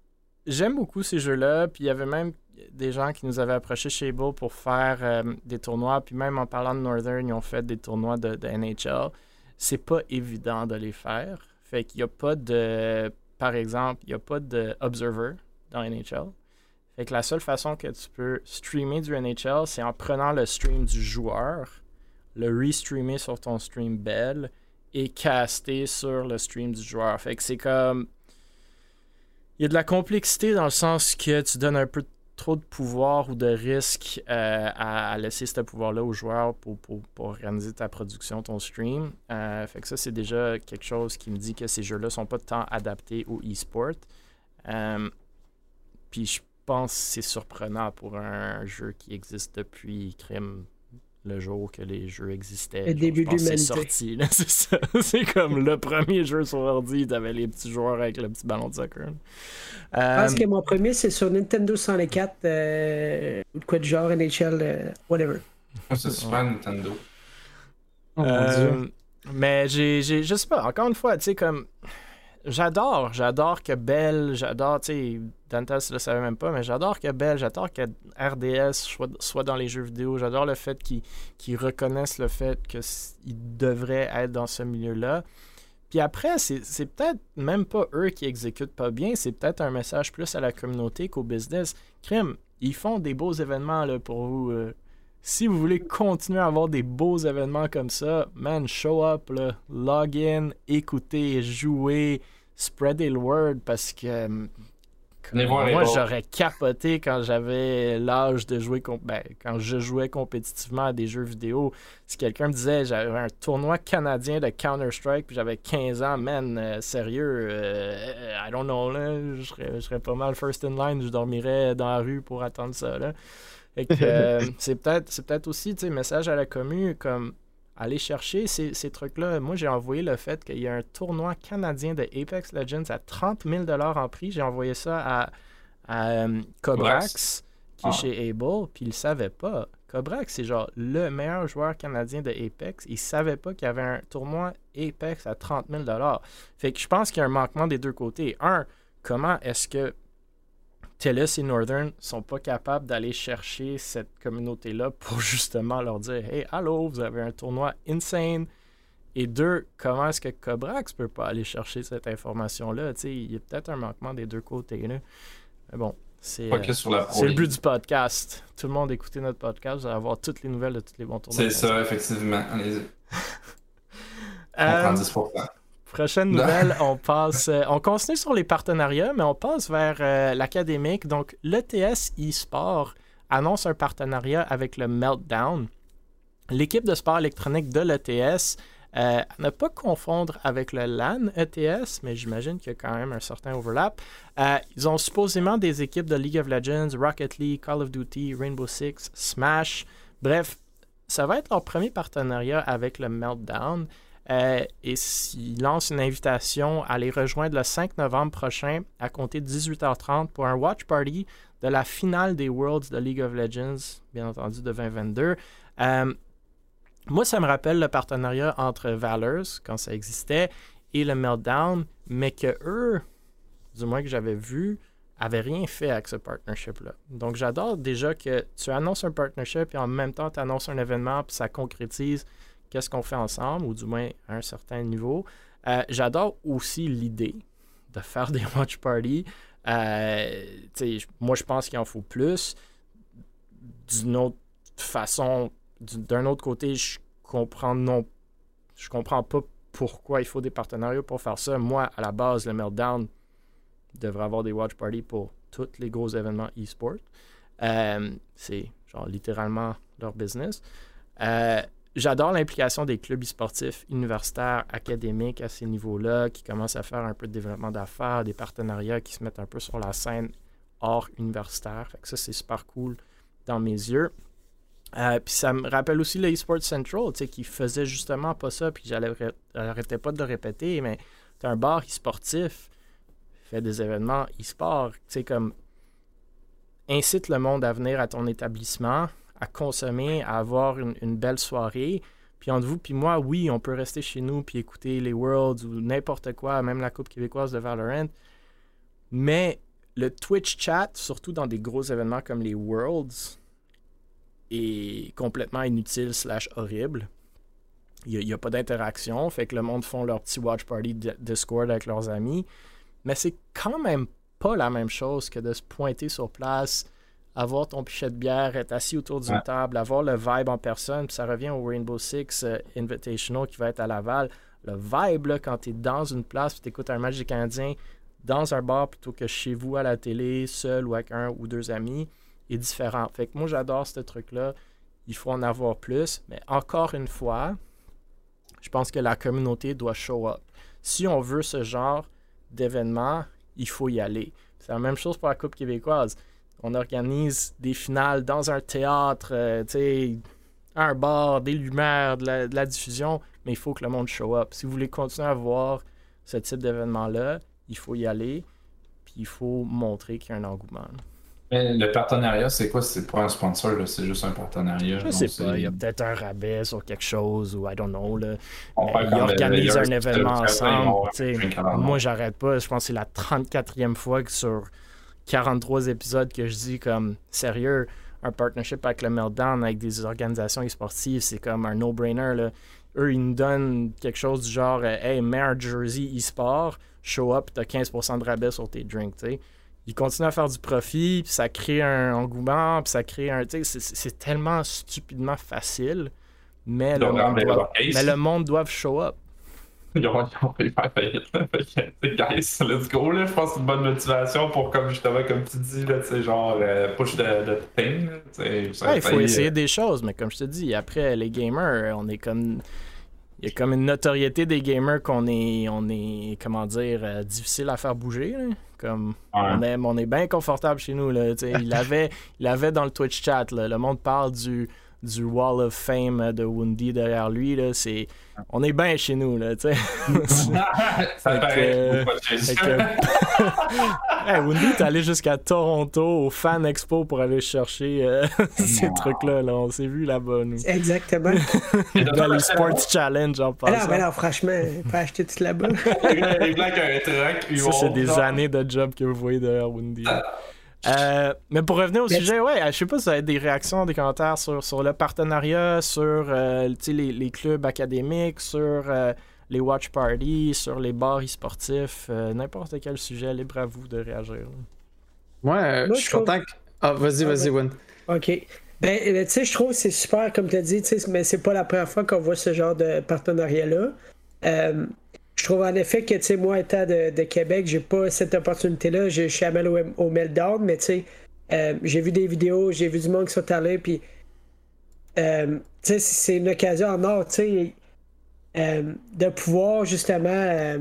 J'aime beaucoup ces jeux-là, puis il y avait même des gens qui nous avaient approchés chez Bull pour faire euh, des tournois. Puis même en parlant de Northern, ils ont fait des tournois de, NHL. C'est pas évident de les faire. Fait qu'il n'y a pas de. Par exemple, il n'y a pas d'observer dans NHL. Fait que la seule façon que tu peux streamer du NHL, c'est en prenant le stream du joueur, le restreamer sur ton stream Bell et caster sur le stream du joueur. Fait que c'est comme. Il y a de la complexité dans le sens que tu donnes un peu trop de pouvoir ou de risque euh, à, laisser ce pouvoir-là aux joueurs pour, organiser ta production, ton stream. Euh, fait que ça, c'est déjà quelque chose qui me dit que ces jeux-là sont pas tant adaptés au e-sport. Euh, puis je pense que c'est surprenant pour un jeu qui existe depuis Crime le jour que les jeux existaient. Le début de C'est sorti, c'est ça. c'est comme le premier jeu sur ordi, t'avais les petits joueurs avec le petit ballon de soccer. Je pense euh, que mon premier, c'est sur Nintendo 64, euh, ou de quoi de genre, NHL, euh, whatever. c'est Super Nintendo. Oh, mais j'ai, je sais pas, encore une fois, tu sais, comme j'adore, j'adore que Bell, j'adore, tu sais, Dantas le savait même pas, mais j'adore que Bell, j'adore que RDS soit, dans les jeux vidéo, j'adore le fait qu'ils reconnaissent le fait qu'ils devraient être dans ce milieu-là. Puis après, c'est peut-être même pas eux qui exécutent pas bien, c'est peut-être un message plus à la communauté qu'au business. Crime, ils font des beaux événements là, pour vous. Euh, si vous voulez continuer à avoir des beaux événements comme ça, man, show up, là, log in, écoutez, jouez, spreadez le word parce que moi, j'aurais capoté quand j'avais l'âge de jouer, ben, quand je jouais compétitivement à des jeux vidéo. Si quelqu'un me disait j'avais un tournoi canadien de Counter-Strike puis j'avais 15 ans, man, euh, sérieux, euh, I don't know, là, je serais, je serais pas mal first in line, je dormirais dans la rue pour attendre ça. Là. Euh, c'est peut-être c'est peut-être aussi un message à la commune comme aller chercher ces, ces trucs-là. Moi, j'ai envoyé le fait qu'il y a un tournoi canadien de Apex Legends à 30 000 en prix. J'ai envoyé ça à, à euh, Cobrax, qui est ah. chez Able, puis il ne savait pas. Cobrax, c'est genre le meilleur joueur canadien de Apex. Il savait pas qu'il y avait un tournoi Apex à 30 000 Fait que je pense qu'il y a un manquement des deux côtés. Un, comment est-ce que TELUS et Northern sont pas capables d'aller chercher cette communauté-là pour justement leur dire Hey, allô, vous avez un tournoi insane. Et deux, comment est-ce que Cobrax peut pas aller chercher cette information-là? Il y a peut-être un manquement des deux côtés. Là. Mais bon, c'est euh, le but du podcast. Tout le monde écoutez notre podcast, vous allez avoir toutes les nouvelles de tous les bons tournois. C'est ça, effectivement. Allez-y. On prend 10%. Prochaine nouvelle, on passe. Euh, on continue sur les partenariats, mais on passe vers euh, l'académique. Donc, l'ETS eSport annonce un partenariat avec le Meltdown. L'équipe de sport électronique de l'ETS, euh, ne pas confondre avec le LAN ETS, mais j'imagine qu'il y a quand même un certain overlap. Euh, ils ont supposément des équipes de League of Legends, Rocket League, Call of Duty, Rainbow Six, Smash. Bref, ça va être leur premier partenariat avec le Meltdown. Euh, et il lance une invitation à les rejoindre le 5 novembre prochain à compter de 18h30 pour un watch party de la finale des Worlds de League of Legends, bien entendu de 2022. Euh, moi, ça me rappelle le partenariat entre Valors, quand ça existait, et le Meltdown, mais que eux, du moins que j'avais vu, avaient rien fait avec ce partnership-là. Donc, j'adore déjà que tu annonces un partnership et en même temps, tu annonces un événement, puis ça concrétise qu'est-ce qu'on fait ensemble, ou du moins à un certain niveau. Euh, j'adore aussi l'idée de faire des watch parties. Euh, moi, je pense qu'il en faut plus. D'une autre façon, d'un autre côté, je comprends non, je comprends pas pourquoi il faut des partenariats pour faire ça. Moi, à la base, le Meltdown devrait avoir des watch parties pour tous les gros événements e-sport. Euh, c'est genre littéralement leur business. J'adore l'implication des clubs sportifs universitaires, académiques à ces niveaux-là, qui commencent à faire un peu de développement d'affaires, des partenariats qui se mettent un peu sur la scène hors universitaire. Fait que ça, c'est super cool dans mes yeux. Euh, puis ça me rappelle aussi le eSports Central, qui faisait justement pas ça, puis j'arrêtais pas de le répéter, mais tu un bar e-sportif, fait des événements e-sport, tu sais, comme incite le monde à venir à ton établissement, à consommer, à avoir une, belle soirée. Puis entre vous puis moi, oui, on peut rester chez nous puis écouter les Worlds ou n'importe quoi, même la Coupe québécoise de Valorant. Mais le Twitch chat, surtout dans des gros événements comme les Worlds, est complètement inutile slash horrible. Il n'y a, pas d'interaction, fait que le monde font leur petit watch party Discord avec leurs amis. Mais c'est quand même pas la même chose que de se pointer sur place, avoir ton pichet de bière, être assis autour d'une table, avoir le vibe en personne. Puis ça revient au Rainbow Six euh, Invitational qui va être à Laval. Le vibe, là, quand tu es dans une place, tu écoutes un match des Canadiens dans un bar plutôt que chez vous à la télé, seul ou avec un ou deux amis, est différent. Fait que moi, j'adore ce truc-là. Il faut en avoir plus. Mais encore une fois, je pense que la communauté doit show up. Si on veut ce genre d'événement, il faut y aller. C'est la même chose pour la Coupe québécoise. On organise des finales dans un théâtre, euh, un bar, des lumières, de la, diffusion, mais il faut que le monde show up. Si vous voulez continuer à voir ce type d'événement-là, il faut y aller, puis il faut montrer qu'il y a un engouement. Mais le partenariat, c'est quoi? C'est pas un sponsor, c'est juste un partenariat. Je sais pas, il y a peut-être un rabais sur quelque chose ou I don't know. Là. ils organisent un événement ensemble. moi, j'arrête pas. Je pense que c'est la 34e fois que sur 43 épisodes que je dis comme sérieux, un partnership avec le Meltdown, avec des organisations sportives, c'est comme un no-brainer. Eux, ils nous donnent quelque chose du genre euh, Hey, mets un jersey e-sport, show up, t'as 15% de rabais sur tes drinks. Ils continuent à faire du profit, puis ça crée un engouement, puis ça crée un. C'est tellement stupidement facile, mais, le monde, doit, mais le monde doit show up. Ils ont, ils ont faire faillite. guys, let's go. Là. Je pense que c'est une bonne motivation pour, comme justement, comme tu dis, là, genre euh, push the, thing. il faut essayer des choses, mais comme je te dis, après, les gamers, on est comme. Il y a comme une notoriété des gamers qu'on est, on est, comment dire, euh, difficile à faire bouger. Comme on est, on est bien confortable chez nous. Là, il, avait, il avait dans le Twitch chat, le monde parle du, du Wall of Fame de Wundy derrière lui. Là, c'est, on est bien chez nous. Là, tu sais. Ça paraît. hey, Wundy, t'es allé jusqu'à Toronto au Fan Expo pour aller chercher euh, ces trucs-là. Là. On s'est vu là-bas, nous. Exactement. Dans les Sports Challenge, en passant. Alors, alors, franchement, pas acheter tout là-bas. Ça, c'est des années de job que vous voyez derrière Wundy. Euh, mais pour revenir au sujet, ouais, je sais pas si vous avez des réactions, des commentaires sur, sur le partenariat, sur euh, les, les, clubs académiques, sur euh, les watch parties, sur les bars e-sportifs, n'importe quel sujet, libre à vous de réagir. Ouais, je suis content que... Ah, vas-y, vas-y, Win. OK. Ben, tu sais, je trouve que c'est super, comme tu as dit, mais c'est pas la première fois qu'on voit ce genre de partenariat-là. Je trouve en effet que, tu sais, moi, étant de, de Québec, j'ai pas cette opportunité-là. Je suis allé au, au Meltdown, mais tu sais, euh, j'ai vu des vidéos, j'ai vu du monde qui sont allés, puis, euh, tu sais, c'est une occasion en or, tu sais, euh, de pouvoir justement,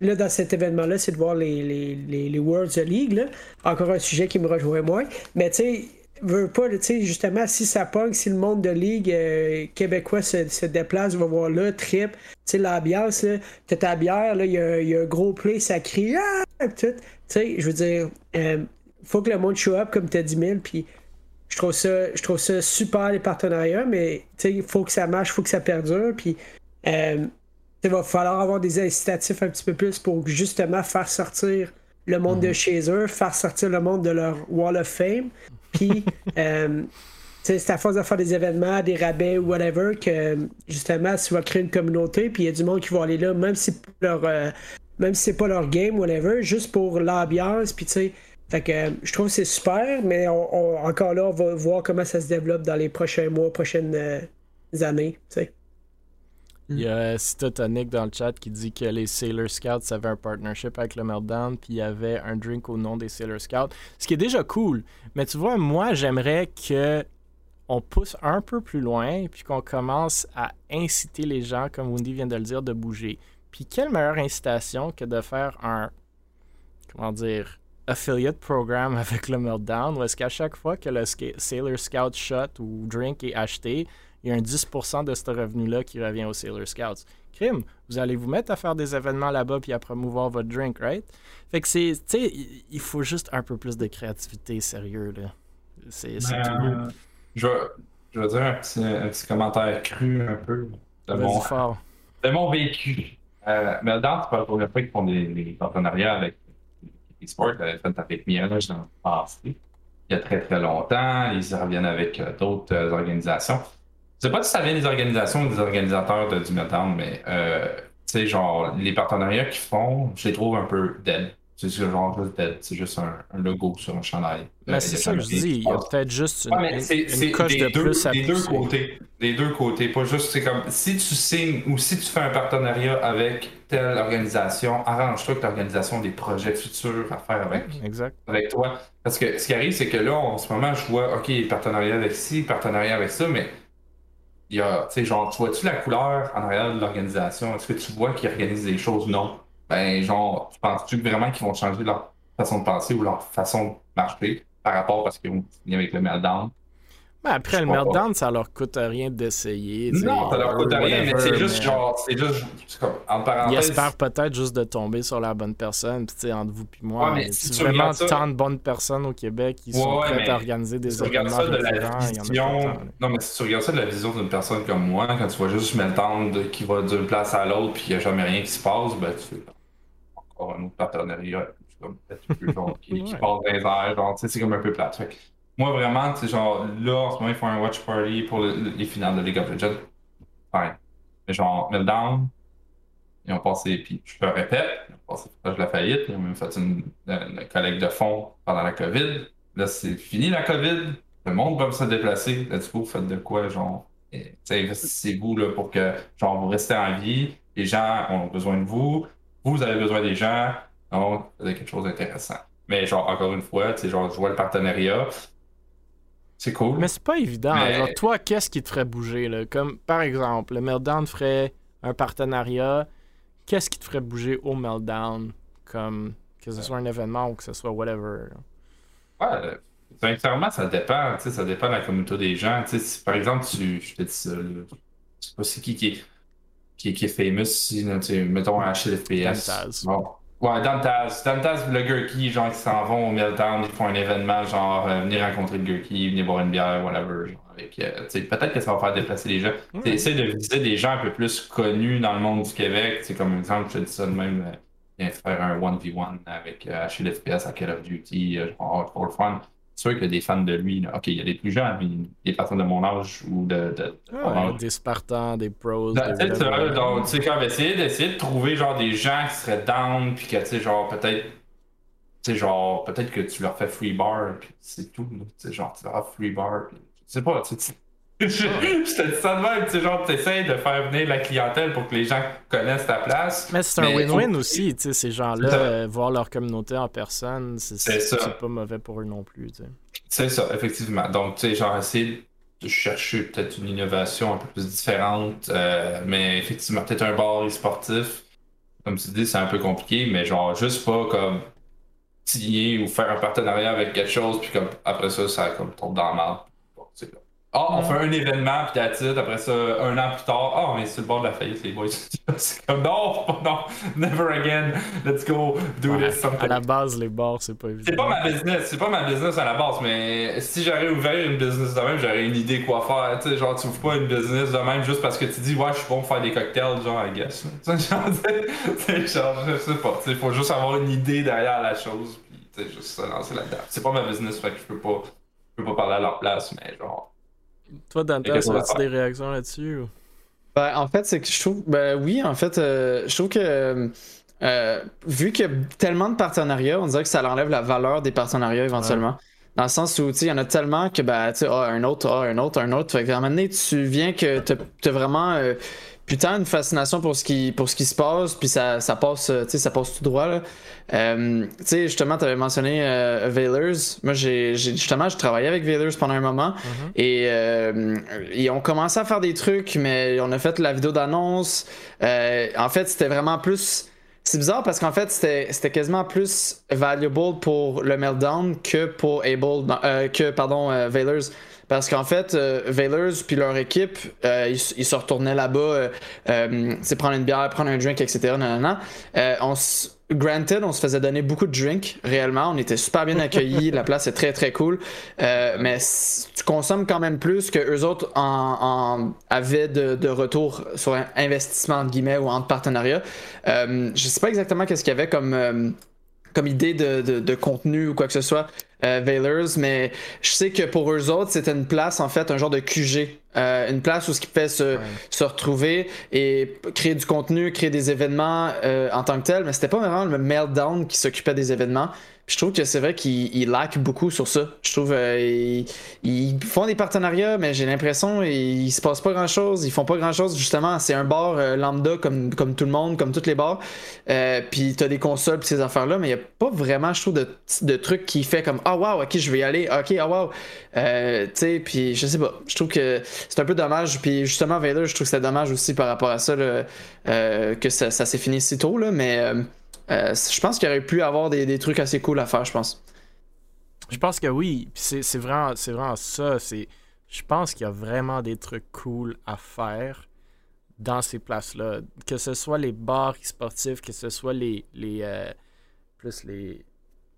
là, dans cet événement-là, c'est de voir les, les, les, les Worlds League, là. Encore un sujet qui me rejoint moins, mais tu sais, veux pas, tu sais, justement, si ça pogne, si le monde de ligue euh, québécois se, se, déplace, va voir là, trip, tu sais, l'ambiance, là, t'as ta bière, là, il y, a un gros play, ça crie, ah, tout. Tu sais, je veux dire, euh, faut que le monde show up comme t'as dit mille, puis je trouve ça, je trouve ça super les partenariats, mais tu sais, il faut que ça marche, il faut que ça perdure, puis euh, il va falloir avoir des incitatifs un petit peu plus pour justement faire sortir le monde de mhm. chez eux, faire sortir le monde de leur Wall of Fame, puis, euh, c'est à force de faire des événements, des rabais ou whatever, que justement, tu vas créer une communauté, puis il y a du monde qui va aller là, même si euh, même si c'est pas leur game, whatever, juste pour l'ambiance, puis tu sais. Fait que je trouve que c'est super, mais encore là, on va voir comment ça se développe dans les prochains mois, prochaines euh, années, tu sais. Il y a Citotonic dans le chat qui dit que les Sailor Scouts avaient un partnership avec le Meltdown, puis il y avait un drink au nom des Sailor Scouts. Ce qui est déjà cool. Mais tu vois, moi, j'aimerais que on pousse un peu plus loin, puis qu'on commence à inciter les gens, comme Wendy vient de le dire, de bouger. Puis quelle meilleure incitation que de faire un, comment dire, affiliate program avec le Meltdown, où est-ce qu'à chaque fois que le Sailor Scout shot ou drink est acheté, il y a un 10% de ce revenu-là qui revient aux Sailor Scouts. Crime, vous allez vous mettre à faire des événements là-bas puis à promouvoir votre drink, right? Fait que c'est, tu sais, il faut juste un peu plus de créativité, sérieux, là. C'est ben, je, je vais dire un petit, commentaire cru un peu de mon, fort. de mon vécu. Euh, mais dans c'est pas la première fois qu'ils font des, partenariats avec les sports, euh, fait avec Miage dans le passé. Il y a très très longtemps, ils reviennent avec euh, d'autres euh, organisations. Je sais pas si ça vient des organisations ou des organisateurs de, du Meltdown, mais euh, tu sais, genre, les partenariats qu'ils font, je les trouve un peu dead. C'est genre c'est juste un, logo sur un chandail. Mais c'est ça que je dis, il y a peut-être juste une, coche de plus à Des deux côtés. Des deux côtés. Pas juste, c'est comme si tu signes ou si tu fais un partenariat avec telle organisation, arrange-toi que l'organisation des projets futurs à faire avec, avec toi. Parce que ce qui arrive, c'est que là, en ce moment, je vois, OK, partenariat avec ci, partenariat avec ça, mais il y a, tu sais, genre, tu vois-tu la couleur en arrière de l'organisation? Est-ce que tu vois qu'ils organisent des choses? Non ben, genre, tu penses-tu vraiment qu'ils vont changer leur façon de penser ou leur façon de marcher par rapport à ce qu'ils ont fini avec le meltdown? Ben après, le meltdown, ça leur coûte rien d'essayer. Non, ça leur coûte rien, mais c'est juste genre, c'est juste, comme, en parenthèse. Ils espèrent peut-être juste de tomber sur la bonne personne, tu sais, entre vous et moi. Ouais, mais si tu vraiment ça... tant de bonnes personnes au Québec qui sont prêtes à organiser des si événements ça de la vision... Non, mais si tu regardes ça de la vision d'une personne comme moi, quand tu vois juste meltdown qui va d'une place à l'autre puis il n'y a jamais rien qui se passe, ben tu fais encore un autre partenariat comme genre, qui, qui passe dans les airs, genre, c'est comme un peu plate. Fait moi, vraiment, tu genre, là, en ce moment, ils font un watch party pour les finales de League of Legends. Fine. Mais genre, Meltdown, ils ont passé, puis je te répète, ils ont passé de la faillite, ils ont même fait une, collecte de fonds pendant la COVID. Là, c'est fini la COVID, le monde va se déplacer. Là, du coup, vous faites de quoi, genre, investissez-vous là, pour que, genre, vous restez en vie, les gens ont besoin de vous, vous avez besoin des gens, donc, c'est quelque chose d'intéressant. Mais genre, encore une fois, tu sais, genre, je vois le partenariat, c'est cool. Mais c'est pas évident. Alors, toi, qu'est-ce qui te ferait bouger? Là? Comme, par exemple, le Meltdown ferait un partenariat. Qu'est-ce qui te ferait bouger au Meltdown? Comme, que ce soit un événement ou que ce soit whatever. Ouais, sincèrement, ça dépend. Ça dépend de la communauté des gens. Si, par exemple, tu, je te dis ça, je sais pas c'est qui qui est, qui, qui est famous ici, mettons un HLFPS. Bon. Ouais, Dantaz. Dantaz, le Gurky, genre, qui s'en vont au Meltdown, ils font un événement, genre, euh, venir rencontrer le Gurky, venir boire une bière, whatever. Genre, avec, euh, peut-être que ça va faire déplacer les gens. Mm Essaye de viser des gens un peu plus connus dans le monde du Québec. C'est comme exemple, je te dis ça de même, euh, viens faire un 1v1 avec euh, HLFPS à Call of Duty, genre, pour le fun sûr qu'il y a des fans de lui. Là. OK, il y a des plus jeunes, mais des personnes de mon âge ou de. de, Des Spartans, des pros. Des ça, donc, tu sais, comme essayer d'essayer de trouver genre des gens qui seraient down, puis que, tu sais, genre, peut-être. Tu sais, genre, peut-être que tu leur fais free bar, puis c'est tout. Tu sais, genre, tu leur as free bar, puis. Je sais pas, tu sais je, te dis ça de même, tu sais, genre, t'essayes de faire venir la clientèle pour que les gens connaissent ta place. Mais c'est un win-win aussi, tu sais, ces gens-là, euh, voir leur communauté en personne, c'est pas mauvais pour eux non plus, tu sais. C'est ça, effectivement. Donc, tu sais, genre, essayer de chercher peut-être une innovation un peu plus différente, euh, mais effectivement, peut-être un bar sportif, comme tu dis, c'est un peu compliqué, mais genre, juste pas comme signer ou faire un partenariat avec quelque chose, puis comme après ça, ça comme tombe dans la merde. Ah, on fait un événement, puis titre, après ça, un an plus tard, ah, oh, mais c'est le bord de la faillite, les boys. c'est comme, non, non, never again, let's go, do this. Something. À la base, les bars, c'est pas évident. C'est pas ma business, c'est pas ma business à la base, mais si j'aurais ouvert une business de même, j'aurais une idée quoi faire. Tu sais, genre, tu ouvres pas une business de même juste parce que tu dis, ouais, je suis bon pour faire des cocktails, genre, I guess. Tu sais, genre, je sais pas, tu sais, faut juste avoir une idée derrière la chose, puis, tu sais, juste se lancer là-dedans. C'est pas ma business, fait que je peux pas, je peux pas parler à leur place, mais genre. Toi, Dante, as-tu des réactions là-dessus? Ben, en fait, c'est que je trouve. Ben oui, en fait, euh, je trouve que. Euh, vu qu'il y a tellement de partenariats, on dirait que ça enlève la valeur des partenariats éventuellement. Dans le sens où, il y en a tellement que, ben, tu sais, ah, un autre, ah, un autre, un autre. Fait qu'à un moment donné, tu viens que tu as vraiment. Euh, putain une fascination pour ce qui pour ce qui se passe puis ça, ça passe sais ça passe tout droit là. Euh, tu sais justement tu avais mentionné euh, Veilers. Moi j'ai justement je travaillais avec Veilers pendant un moment. Mm-hmm. et euh, ils ont commencé à faire des trucs mais on a fait la vidéo d'annonce. En fait c'était vraiment plus c'est bizarre parce qu'en fait c'était quasiment plus valuable pour le meltdown que pour Able que pardon Veilers parce qu'en fait, euh, Veilers puis leur équipe, euh, ils, se retournaient là-bas, euh, euh, c'est prendre une bière, prendre un drink, etc. on Granted, on se faisait donner beaucoup de drinks, réellement. On était super bien accueillis. la place est très, très cool. mais tu consommes quand même plus que eux autres en, avaient de, retour sur un investissement, entre guillemets, ou en partenariat. je sais pas exactement qu'est-ce qu'il y avait comme idée de, contenu ou quoi que ce soit, euh, Veilers, mais je sais que pour eux autres, c'était une place, en fait, un genre de QG euh, une place où ce qui fait se, se, retrouver et créer du contenu, créer des événements euh, en tant que tel, mais c'était pas vraiment le meltdown qui s'occupait des événements je trouve que c'est vrai qu'ils laquent beaucoup sur ça. Je trouve euh, font des partenariats, mais j'ai l'impression qu'il se passe pas grand chose. Ils font pas grand chose, justement. C'est un bar euh, lambda comme, comme tout le monde, comme tous les bars. Euh, puis t'as des consoles puis ces affaires-là, mais il y a pas vraiment, je trouve, de, de trucs qui fait comme Ah wow, ok, je vais y aller, ok, ah wow. tu sais, puis je sais pas. Je trouve que c'est un peu dommage. Puis justement, Vader, je trouve que c'est dommage aussi par rapport à ça, que ça, ça s'est fini si tôt, là, mais. Euh, je pense qu'il aurait pu avoir des, trucs assez cool à faire, je pense. Je pense que oui. C'est vraiment, vraiment ça. Je pense qu'il y a vraiment des trucs cool à faire dans ces places-là. Que ce soit les bars sportifs, que ce soit les. les euh, plus les,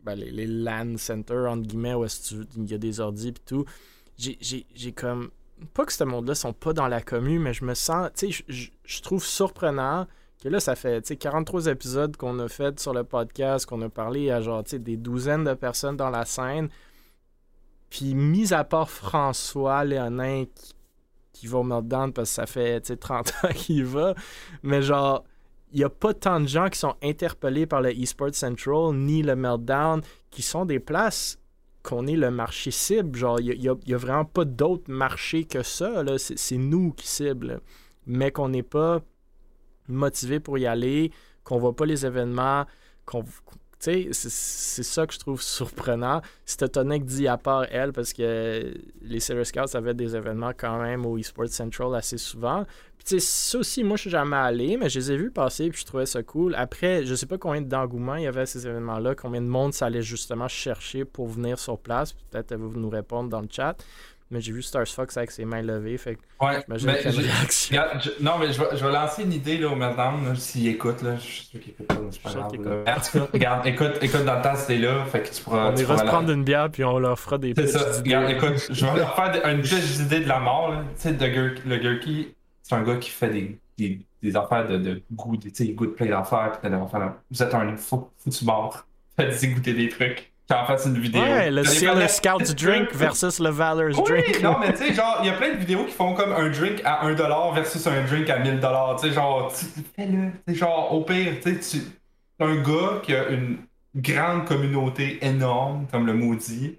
ben, les, les. LAN centers, entre guillemets, où il y a des ordi et tout. J'ai comme. Pas que ce monde-là sont pas dans la commune, mais je me sens. Tu sais, je trouve surprenant que là, ça fait 43 épisodes qu'on a fait sur le podcast, qu'on a parlé à genre des douzaines de personnes dans la scène. Puis, mis à part François Léonin qui, qui va au Meltdown parce que ça fait 30 ans qu'il va, mais genre, il n'y a pas tant de gens qui sont interpellés par le eSports Central ni le Meltdown qui sont des places qu'on est le marché cible. Genre, il n'y a, vraiment pas d'autres marchés que ça. C'est nous qui cible. Mais qu'on n'est pas motivé pour y aller, qu'on voit pas les événements, qu'on c'est ça que je trouve surprenant. C'était Tonic dit à part elle, parce que les Serious Scouts avaient des événements quand même au eSports Central assez souvent. Puis ça aussi, moi je suis jamais allé, mais je les ai vus passer puis je trouvais ça cool. Après, je sais pas combien d'engouement il y avait à ces événements-là, combien de monde ça allait justement chercher pour venir sur place. Peut-être va nous répondre dans le chat. Mais j'ai vu Stars Fox avec ses mains levées, fait ouais, mais réaction. non, mais je vais, je vais, lancer une idée là, au madame, s'il écoute, là. Je suis sûr qu'il écoute pas, c'est pas grave. regarde, écoute, écoute dans le temps, c'était là, fait que tu pourras. On ira se prendre une bière, puis on leur fera des C'est ça, regarde, écoute, je vais leur faire une petite idée de la mort, là. Tu sais, le Gurky, c'est un gars qui fait des, des, des affaires de, de goût, tu sais, il goûte plein d'affaires, puis Vous êtes un foutu mort. Faites-y goûter des trucs en fasse une vidéo. Ouais, le Sailor Scout's Drink versus le Valor's oui, Drink. Non, mais tu sais, genre, il y a plein de vidéos qui font comme un drink à 1$ versus un drink à 1000$. Tu sais, genre, fais-le. C'est genre, au pire, tu sais, un gars qui a une grande communauté énorme, comme le maudit.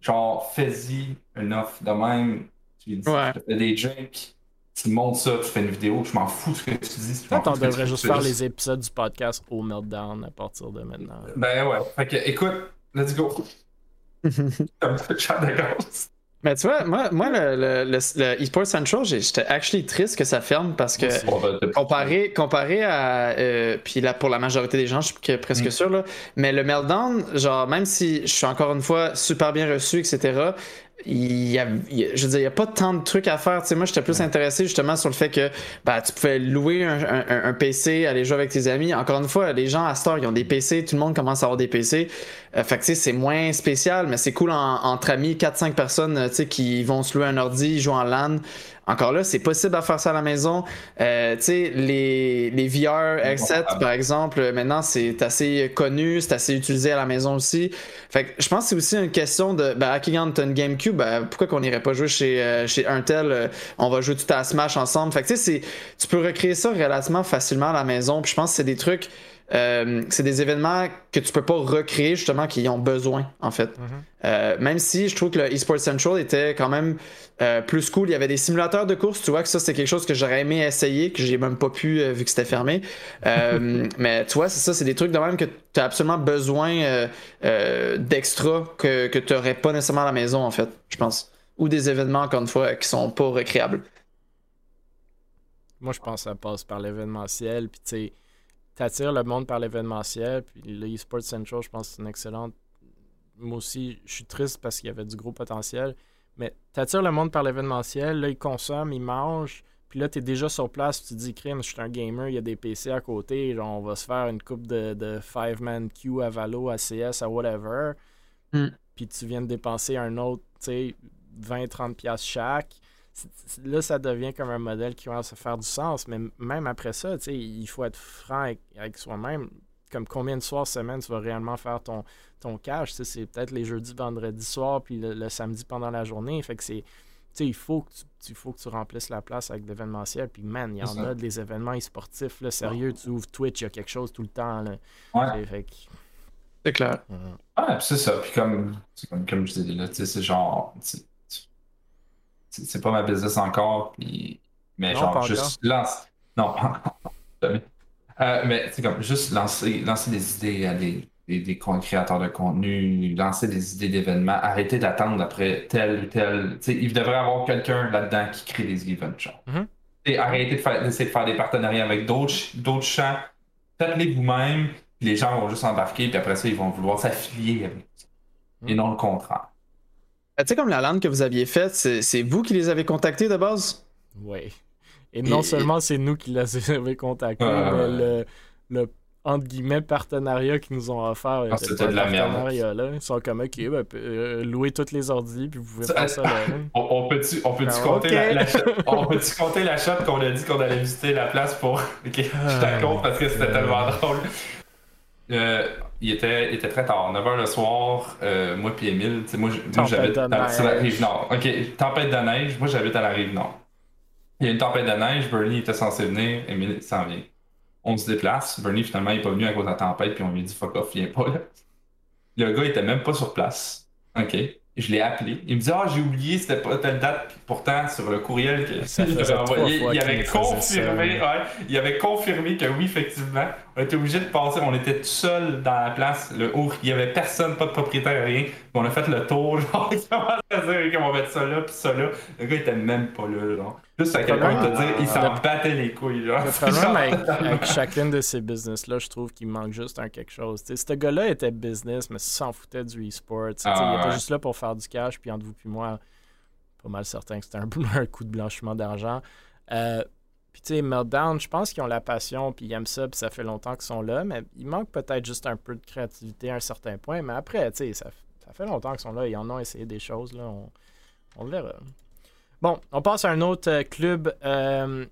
Genre, fais-y une offre de même. Tu dis, ouais. tu fais des drinks tu montres ça, tu fais une vidéo, je m'en fous de ce que tu dis. on devrait juste faire les épisodes du podcast au Meltdown à partir de maintenant. Ben ouais. Fait que, écoute, let's go. Mais tu vois, moi, moi le, le, le, eSports Central, j'étais actually triste que ça ferme parce que comparé, comparé à. Euh, puis là, pour la majorité des gens, je suis presque mm. sûr, là. Mais le Meltdown, genre, même si je suis encore une fois super bien reçu, etc., il y a, je veux dire, il n'y a pas tant de trucs à faire. Tu sais, moi, j'étais plus intéressé justement sur le fait que bah, tu pouvais louer un, un, PC, aller jouer avec tes amis. Encore une fois, les gens à Star, ils ont des PC, tout le monde commence à avoir des PC. Euh, fait que tu sais, c'est moins spécial, mais c'est cool entre amis, 4-5 personnes tu sais, qui vont se louer un ordi, jouer en LAN. Encore là, c'est possible à faire ça à la maison. Euh, tu sais, les, les VR headset, par exemple, maintenant, c'est assez connu, c'est assez utilisé à la maison aussi. Fait que je pense que c'est aussi une question de, ben, Akigan, t'as une GameCube, ben, pourquoi qu'on n'irait pas jouer chez, euh, chez Intel? Euh, on va jouer tout à Smash ensemble. Fait que tu sais, tu peux recréer ça relativement facilement à la maison. Puis je pense que c'est des trucs euh, c'est des événements que tu peux pas recréer justement qui ont besoin en fait. Mhm. Euh, même si je trouve que le eSports Central était quand même euh, plus cool, il y avait des simulateurs de course, tu vois que ça c'est quelque chose que j'aurais aimé essayer, que j'ai même pas pu vu que c'était fermé. mais tu vois, c'est ça, c'est des trucs de même que tu as absolument besoin d'extra que, que tu n'aurais pas nécessairement à la maison en fait, je pense. Ou des événements encore une fois qui sont pas recréables. Moi je pense que ça passe par l'événementiel, puis tu sais t'attires le monde par l'événementiel. Puis le eSports Central, je pense que c'est une excellente. Moi aussi, je suis triste parce qu'il y avait du gros potentiel. Mais t'attires le monde par l'événementiel, là, ils consomment, ils mangent. Puis là, t'es déjà sur place, tu te dis, crime, je suis un gamer, il y a des PC à côté, genre, on va se faire une coupe de, de five-man queue à Valo, à CS, à whatever. Hmm. Puis tu viens de dépenser un autre, tu sais, 20-30$ chaque là, ça devient comme un modèle qui va se faire du sens. Mais même après ça, il faut être franc avec, soi-même. Comme combien de soirs, semaine, tu vas réellement faire ton, ton cash? C'est peut-être les jeudis, vendredis soir, puis le, samedi pendant la journée. Fait que c'est sais, il faut que tu, faut que tu remplisses la place avec l'événementiel. Puis, man, il y en a des événements e-sportifs. Là, sérieux, tu ouvres Twitch, il y a quelque chose tout le temps. Là. Ouais. C'est clair. Ouais, c'est ça. Puis, comme, comme, comme je dis, là, c'est genre. C'est pas ma business encore. Puis, mais genre, juste lance. Non, euh, mais c'est comme juste lancer, lancer des idées à des des, créateurs de contenu, lancer des idées d'événements, arrêter d'attendre après tel ou tel. il devrait y avoir quelqu'un là-dedans qui crée des events. Mm Et arrêtez d'essayer de, faire des partenariats avec d'autres champs. Faites-les vous-même, les gens vont juste embarquer, puis après ça, ils vont vouloir s'affilier avec ça. Et non le contraire. Tu sais, comme la lande que vous aviez faite, c'est vous qui les avez contactés de base? Oui. Et non seulement c'est nous qui les avons contactés, mais le, le entre guillemets, partenariat qu'ils nous ont offert. Ah, c'était de la merde. Là. Ils sont comme, OK, ben, euh, louez toutes les ordis, puis vous pouvez faire ça là. On, peut-tu on peut ben, compter, la, on peut compter la qu'on a dit qu'on allait visiter la place pour? Ok, je t'accorde parce que c'était tellement drôle. Euh, il, était, il était très tard, 9h le soir, euh, moi puis Emile, moi, moi j'habite à la rive nord. Ok, tempête de neige, moi j'habite à la rive nord. Il y a une tempête de neige, Bernie était censé venir, Emile s'en vient on se déplace. Bernie, finalement, il n'est pas venu à cause de la tempête, puis on lui dit fuck off, viens pas là. Le gars était même pas sur place. OK. Je l'ai appelé. Il me dit Ah, j'ai oublié, c'était pas telle date. Pourtant, sur le courriel qu'il avait envoyé, il avait confirmé, ouais, il avait confirmé que oui, effectivement, on était obligé de passer. On était tout seul dans la place. Le haut, il y avait personne, pas de propriétaire, rien. On a fait le tour, genre, il commence à dire qu'on va mettre ça là, puis ça là. Le gars était même pas là, genre. Juste à quel point te dire, il s'en battait les couilles, genre. Le problème avec, avec, chacune de ces business-là, je trouve qu'il manque juste un quelque chose. T'sais, ce gars-là était business, mais s'en foutait du e-sport. Ah, il était juste là pour faire du cash, puis entre vous puis moi, pas mal certain que c'était un, un, coup de blanchiment d'argent. Euh, puis tu sais, Meltdown, je pense qu'ils ont la passion, puis ils aiment ça, puis ça fait longtemps qu'ils sont là, mais il manque peut-être juste un peu de créativité à un certain point. Mais après, tu sais, ça, ça, fait longtemps qu'ils sont là, ils en ont essayé des choses, là, on, on le verra. Bon, on passe à un autre euh, club euh,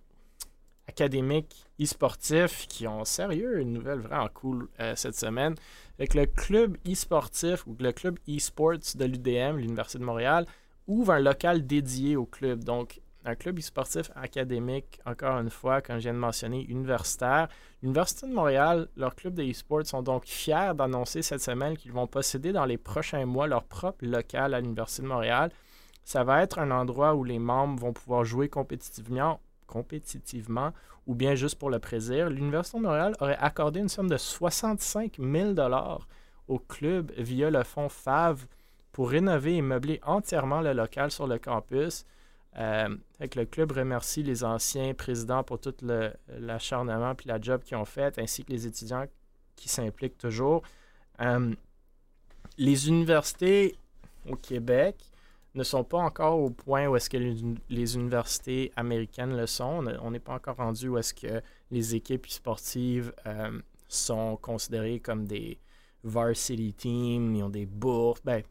académique e-sportif qui ont sérieux une nouvelle vraiment cool euh, cette semaine. Le club e-sportif ou le club e-sports de l'UDM, l'Université de Montréal, ouvre un local dédié au club. Donc, un club e-sportif académique, encore une fois, comme je viens de mentionner, universitaire. L'Université de Montréal, leur club de e-sports sont donc fiers d'annoncer cette semaine qu'ils vont posséder dans les prochains mois leur propre local à l'Université de Montréal ça va être un endroit où les membres vont pouvoir jouer compétitivement, compétitivement ou bien juste pour le plaisir. L'Université de Montréal aurait accordé une somme de 65 000 au club via le fonds FAV pour rénover et meubler entièrement le local sur le campus. Euh, le club remercie les anciens présidents pour tout l'acharnement et la job qu'ils ont fait, ainsi que les étudiants qui s'impliquent toujours. Euh, les universités au Québec ne sont pas encore au point où est-ce que les, universités américaines le sont. On n'est pas encore rendu où est-ce que les équipes sportives euh, sont considérées comme des varsity teams, ils ont des bourses. Ben,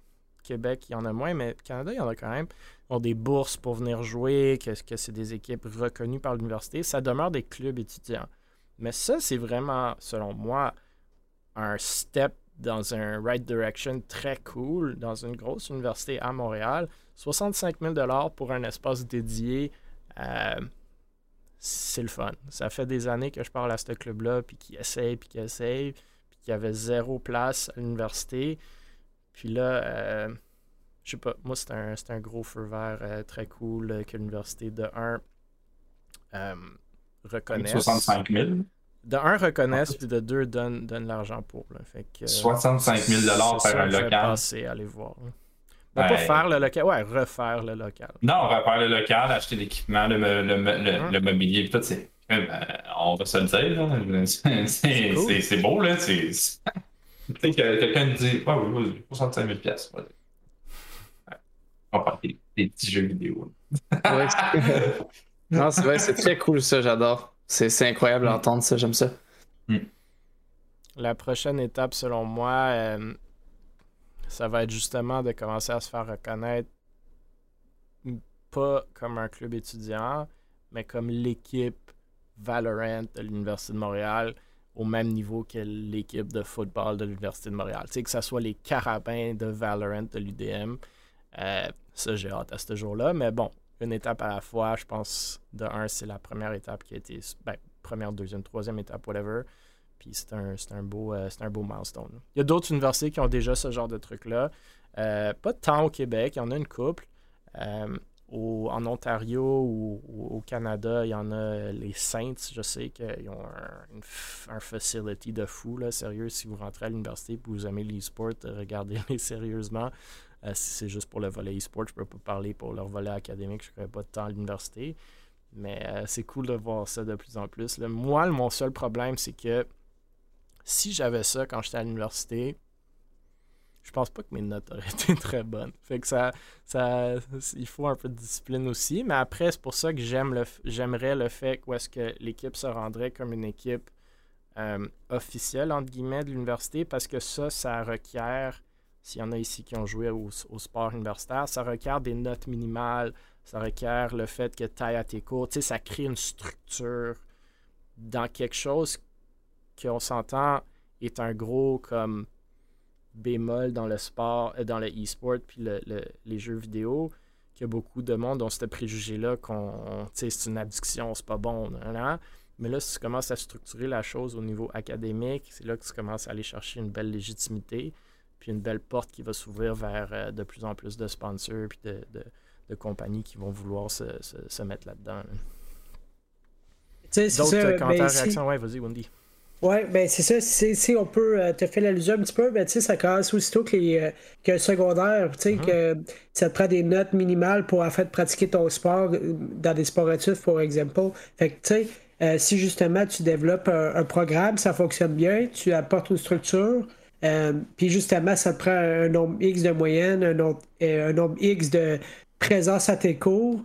Québec, il y en a moins, mais Canada, il y en a quand même. Ils ont des bourses pour venir jouer, que, que c'est des équipes reconnues par l'université. Ça demeure des clubs étudiants. Mais ça, c'est vraiment, selon moi, un step dans un right direction très cool dans une grosse université à Montréal. 65 000 pour un espace dédié, euh, c'est le fun. Ça fait des années que je parle à ce club-là, puis qui essaye, puis qui essaye, puis qui avait zéro place à l'université. Puis là, euh, je sais pas, moi, c'est un, un, gros feu vert euh, très cool que l'université de 1 reconnaisse. 65 000 de un, reconnaissent, puis de deux, donnent, donne l'argent pour. Fait que, 65 000 faire un local. Passer, aller voir. Ben, pas faire le local, ouais, refaire le local. Non, refaire le local, acheter l'équipement, le, le, le, le, mobilier, tout, c'est. Euh, on va se le dire, c'est beau, là. Tu sais, quelqu'un dit, ouais, oui, oui, 65 000 pièces. On va parler des, petits jeux vidéo. non, c'est vrai, c'est très cool, ça, j'adore. C'est incroyable mm. d'entendre ça, j'aime ça. Mm. La prochaine étape, selon moi, euh, ça va être justement de commencer à se faire reconnaître pas comme un club étudiant, mais comme l'équipe Valorant de l'Université de Montréal au même niveau que l'équipe de football de l'Université de Montréal. Tu sais, que ce soit les carabins de Valorant de l'UDM. Euh, Ça, j'ai hâte à ce jour-là. Mais bon, une étape à la fois, je pense, de un, c'est la première étape qui a été. Ben, première, deuxième, troisième étape, whatever. Puis c'est un, un, beau, euh, un beau milestone. Il y a d'autres universités qui ont déjà ce genre de truc-là. Euh, pas tant au Québec, il y en a une couple. Euh, en Ontario ou, au Canada, il y en a les Saints, je sais qu'ils ont un, un, facility de fou, là, sérieux. Si vous rentrez à l'université et vous aimez l'e-sport, regardez-les sérieusement. Si c'est juste pour le volet e-sport, je ne peux pas parler pour leur volet académique, je connais pas de temps à l'université. Mais c'est cool de voir ça de plus en plus. Moi, mon seul problème, c'est que si j'avais ça quand j'étais à l'université, je pense pas que mes notes auraient été très bonnes. Fait que ça, ça il faut un peu de discipline aussi. Mais après, c'est pour ça que j'aime le, j'aimerais le fait où est-ce que l'équipe se rendrait comme une équipe euh, officielle, entre guillemets, de l'université, parce que ça, ça requiert, s'il y en a ici qui ont joué au, sport universitaire, ça requiert des notes minimales, ça requiert le fait que tu ailles à tes cours. Tu sais, ça crée une structure dans quelque chose qu'on s'entend est un gros comme bémol dans le sport, euh, dans le e-sport, puis les jeux vidéo, qu'il y a beaucoup de monde ont ce préjugé-là qu'on c'est une addiction, c'est pas bon. Mais là, si tu commences à structurer la chose au niveau académique, c'est là que tu commences à aller chercher une belle légitimité, puis une belle porte qui va s'ouvrir vers euh, de plus en plus de sponsors, puis de, de, compagnies qui vont vouloir se, se, mettre là-dedans. D'autres commentaires, réactions? Ouais, vas-y, Wendy. Oui, ben c'est ça. Si on peut euh, te faire l'allusion un petit peu, ben, ça commence aussitôt que les, euh, que secondaire, tu sais, mm-hmm. que ça te prend des notes minimales pour en fait pratiquer ton sport euh, dans des sportifs, pour exemple. Fait que, tu sais, si justement tu développes un, programme, ça fonctionne bien, tu apportes une structure, puis justement, ça te prend un nombre X de moyenne, un un nombre X de présence à tes cours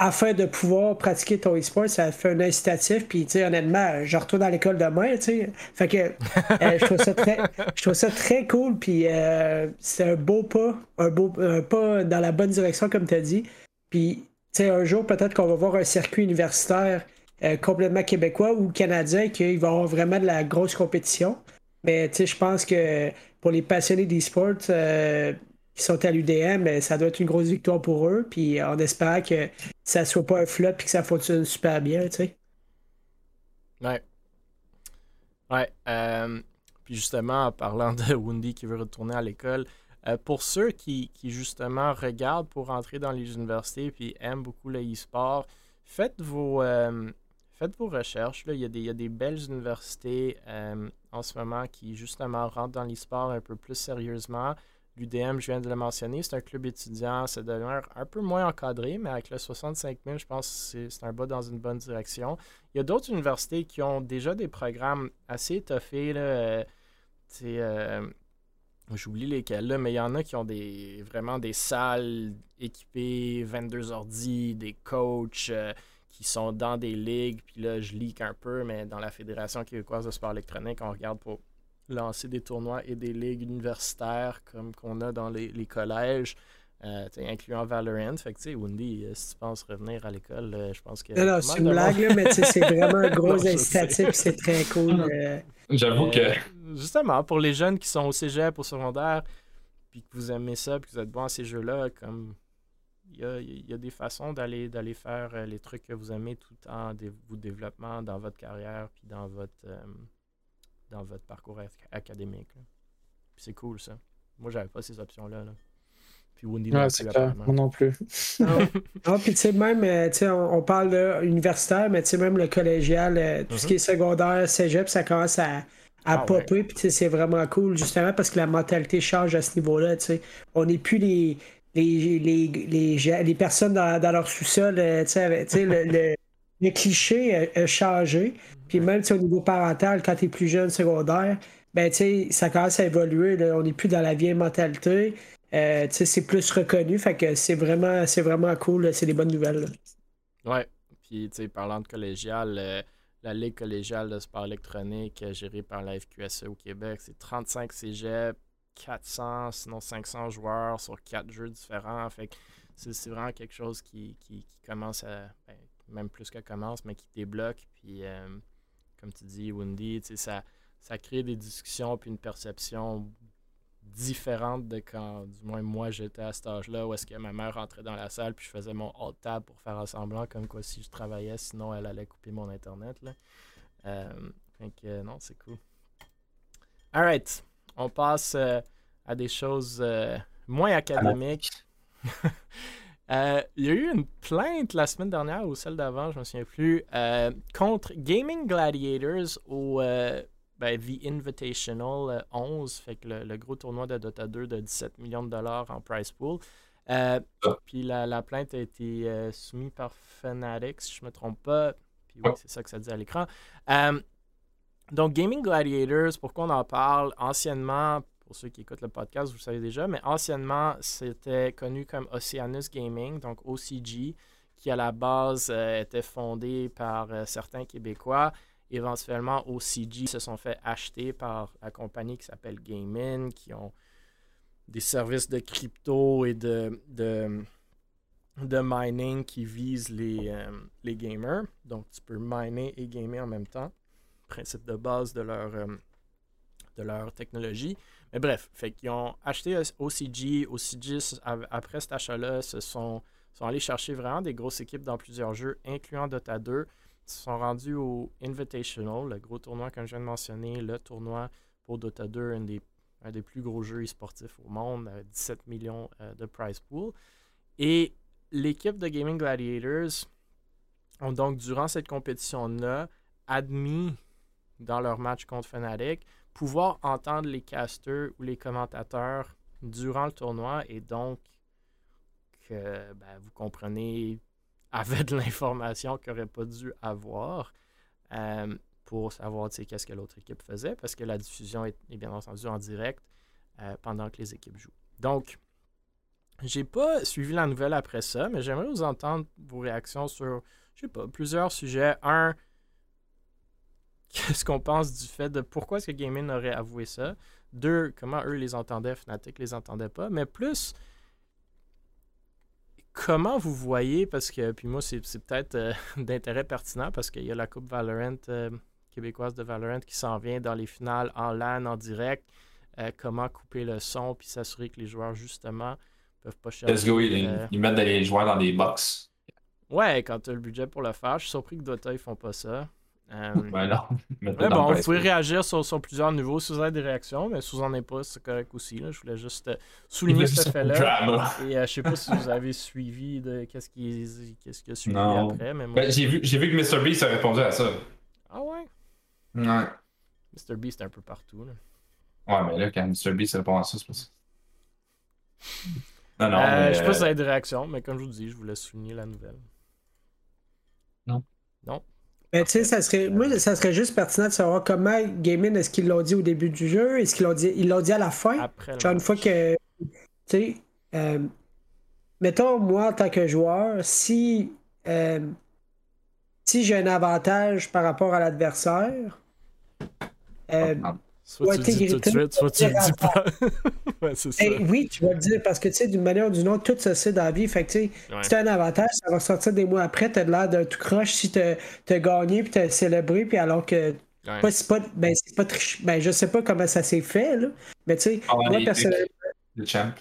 afin de pouvoir pratiquer ton e-sport, ça fait un incitatif. Puis, tu sais, honnêtement, je retourne à l'école demain, tu sais. Fait que euh, je, trouve ça très, je trouve ça très cool. Puis, euh, c'est un beau pas, un beau pas dans la bonne direction, comme tu as dit. Puis, tu sais, un jour, peut-être qu'on va voir un circuit universitaire euh, complètement québécois ou canadien, qu'il va y avoir vraiment de la grosse compétition. Mais, je pense que pour les passionnés d'e-sport, qui sont à l'UDM, ça doit être une grosse victoire pour eux. Puis on espère que ça soit pas un flop et que ça fonctionne super bien, tu sais. Ouais. Ouais. Euh, puis justement, en parlant de Wendy qui veut retourner à l'école, euh, pour ceux qui, justement regardent pour entrer dans les universités puis aiment beaucoup le e-sport, faites vos, euh, faites vos recherches. Là. Il, y a des, il y a des belles universités en ce moment qui justement rentrent dans l'e-sport un peu plus sérieusement. L'UDM, je viens de le mentionner, c'est un club étudiant, ça devient un peu moins encadré, mais avec le 65 000, je pense que c'est un bas dans une bonne direction. Il y a d'autres universités qui ont déjà des programmes assez étoffés. Euh, euh, J'oublie lesquels, là, mais il y en a qui ont vraiment des salles équipées, 22 ordi, des coachs euh, qui sont dans des ligues. Puis là, je leak un peu, mais dans la Fédération québécoise de sport électronique, on regarde pour lancer des tournois et des ligues universitaires comme qu'on a dans les, collèges. Euh, incluant Valorant. Fait que, tu sais, Wendy, euh, si tu penses revenir à l'école, euh, je pense que. Non, non, c'est une blague, là, mais c'est vraiment un gros incitatif, c'est très cool. J'avoue que. Justement, pour les jeunes qui sont au cégep, au secondaire, puis que vous aimez ça, puis que vous êtes bon à ces jeux-là, comme. Il y a, y a, des façons d'aller faire les trucs que vous aimez tout en vous développement dans votre carrière, puis dans votre dans votre parcours académique. Puis c'est cool ça. Moi, j'avais pas ces options-là. Puis Wendy non plus, Moi non plus. non, puis tu sais, même, euh, sais, on, parle de universitaire, mais tu sais, même le collégial, euh, tout ce qui est mhm. secondaire, cégep, ça commence à, à ah, popper. Puis c'est vraiment cool, justement, parce que la mentalité change à ce niveau-là. Tu sais. On n'est plus les, les, les, les, les personnes dans, dans leur sous-sol, euh, le, le, le, cliché a changé. Puis même au niveau parental, quand tu es plus jeune, secondaire, ben, ça commence à évoluer. On n'est plus dans la vieille mentalité. Euh, c'est plus reconnu. Fait que c'est vraiment, c'est vraiment cool. C'est des bonnes nouvelles. Ouais. Puis, parlant de collégial, euh, la Ligue collégiale de sport électronique euh, gérée par la FQSE au Québec, c'est 35 cégep, 400, sinon 500 joueurs sur quatre jeux différents. Fait que c'est vraiment quelque chose qui, commence à. Ben, même plus que commence, mais qui débloque. Puis comme tu dis, Wendy, ça, ça crée des discussions puis une perception différente de quand, du moins moi, j'étais à cet âge-là, où est-ce que ma mère rentrait dans la salle, puis je faisais mon alt-tab pour faire semblant, comme quoi si je travaillais, sinon elle allait couper mon Internet. Là. Euh, donc, non, c'est cool. Alright, on passe à des choses moins académiques. Euh, il y a eu une plainte la semaine dernière ou celle d'avant, je ne me souviens plus, euh, contre Gaming Gladiators au euh, ben, The Invitational 11, fait que le, gros tournoi de Dota 2 de 17 millions de dollars en prize pool. Ah. Puis la, plainte a été soumise par Fanatics, si je ne me trompe pas. Puis oui, c'est ça que ça dit à l'écran. Donc, Gaming Gladiators, pourquoi on en parle? Anciennement, pour ceux qui écoutent le podcast, vous le savez déjà, mais anciennement, c'était connu comme Oceanus Gaming, donc OCG, qui à la base euh, était fondé par euh, certains Québécois. Éventuellement, OCG se sont fait acheter par la compagnie qui s'appelle Gaming, qui ont des services de crypto et de, de, mining qui visent les, euh, les gamers. Donc, tu peux miner et gamer en même temps. Principe de base de leur, de leur technologie. Mais bref, fait qu'ils ont acheté OCG. OCG, après cet achat-là, se sont, sont allés chercher vraiment des grosses équipes dans plusieurs jeux, incluant Dota 2. Ils se sont rendus au Invitational, le gros tournoi, comme je viens de mentionner, le tournoi pour Dota 2, un des, un des plus gros jeux e-sportifs au monde, 17 millions euh, de prize pool. Et l'équipe de Gaming Gladiators ont donc, durant cette compétition-là, admis dans leur match contre Fnatic pouvoir entendre les casters ou les commentateurs durant le tournoi et donc que ben, vous comprenez avait de l'information qu'il n'aurait pas dû avoir euh, pour savoir qu'est-ce que l'autre équipe faisait parce que la diffusion est, bien entendu en direct euh, pendant que les équipes jouent. Donc, j'ai pas suivi la nouvelle après ça, mais j'aimerais vous entendre vos réactions sur, je sais pas, plusieurs sujets. Un, qu'est-ce qu'on pense du fait de pourquoi est-ce que Gaming aurait avoué ça? Deux, comment eux les entendaient, Fnatic les entendait pas. Mais plus, comment vous voyez, parce que, puis moi, c'est, peut-être euh, d'intérêt pertinent parce qu'il y a la Coupe Valorant euh, québécoise de Valorant qui s'en vient dans les finales en LAN, en direct. Euh, comment couper le son puis s'assurer que les joueurs, justement, peuvent pas chercher. Let's go, ils, mettent les joueurs dans des box. Ouais, quand tu as le budget pour le faire. Je suis surpris que Dota, ils font pas ça. Euh, ben non. bon, vous pouvez réagir sur, plusieurs niveaux si vous avez des réactions, mais si vous n'en avez pas, c'est correct aussi. Là. Je voulais juste euh, souligner ce fait-là. Et euh, je sais pas si vous avez suivi de qu'est-ce qui, qu'est-ce qui a suivi après. Mais ben, j'ai, vu, j'ai vu que Mr. Beast a répondu à ça. Ah ouais? Ouais. Mr. Beast est un peu partout. Là. Ouais, mais là, quand Mr. Beast répond à ça, c'est pas ça. Non, non. mais... Je sais pas si vous avez des réactions, mais comme je vous dis, je voulais souligner la nouvelle. Non. Non? Mais tu sais, ça serait, moi, ça serait juste pertinent de savoir comment Gaming, est-ce qu'ils l'ont dit au début du jeu? Est-ce qu'ils l'ont dit, ils l'ont dit à la fin? Après Genre, une fois que. Tu sais, euh, mettons, moi, en tant que joueur, si. Euh, si j'ai un avantage par rapport à l'adversaire, euh, ah, Soit tu le dis tout de suite, soit tu le dis pas. ouais, ça. oui, tu vas le dire parce que tu sais, d'une manière ou d'une autre, tout ça c'est dans la vie. Fait que tu sais, si tu as un avantage, ça va sortir des mois après, tu as l'air d'un tout croche si tu as gagné puis tu as célébré, puis alors que. Ouais. c'est pas, ben, c'est pas triche. Ben, je sais pas comment ça s'est fait, là. Mais tu sais, ah, moi, personnellement. Le champ.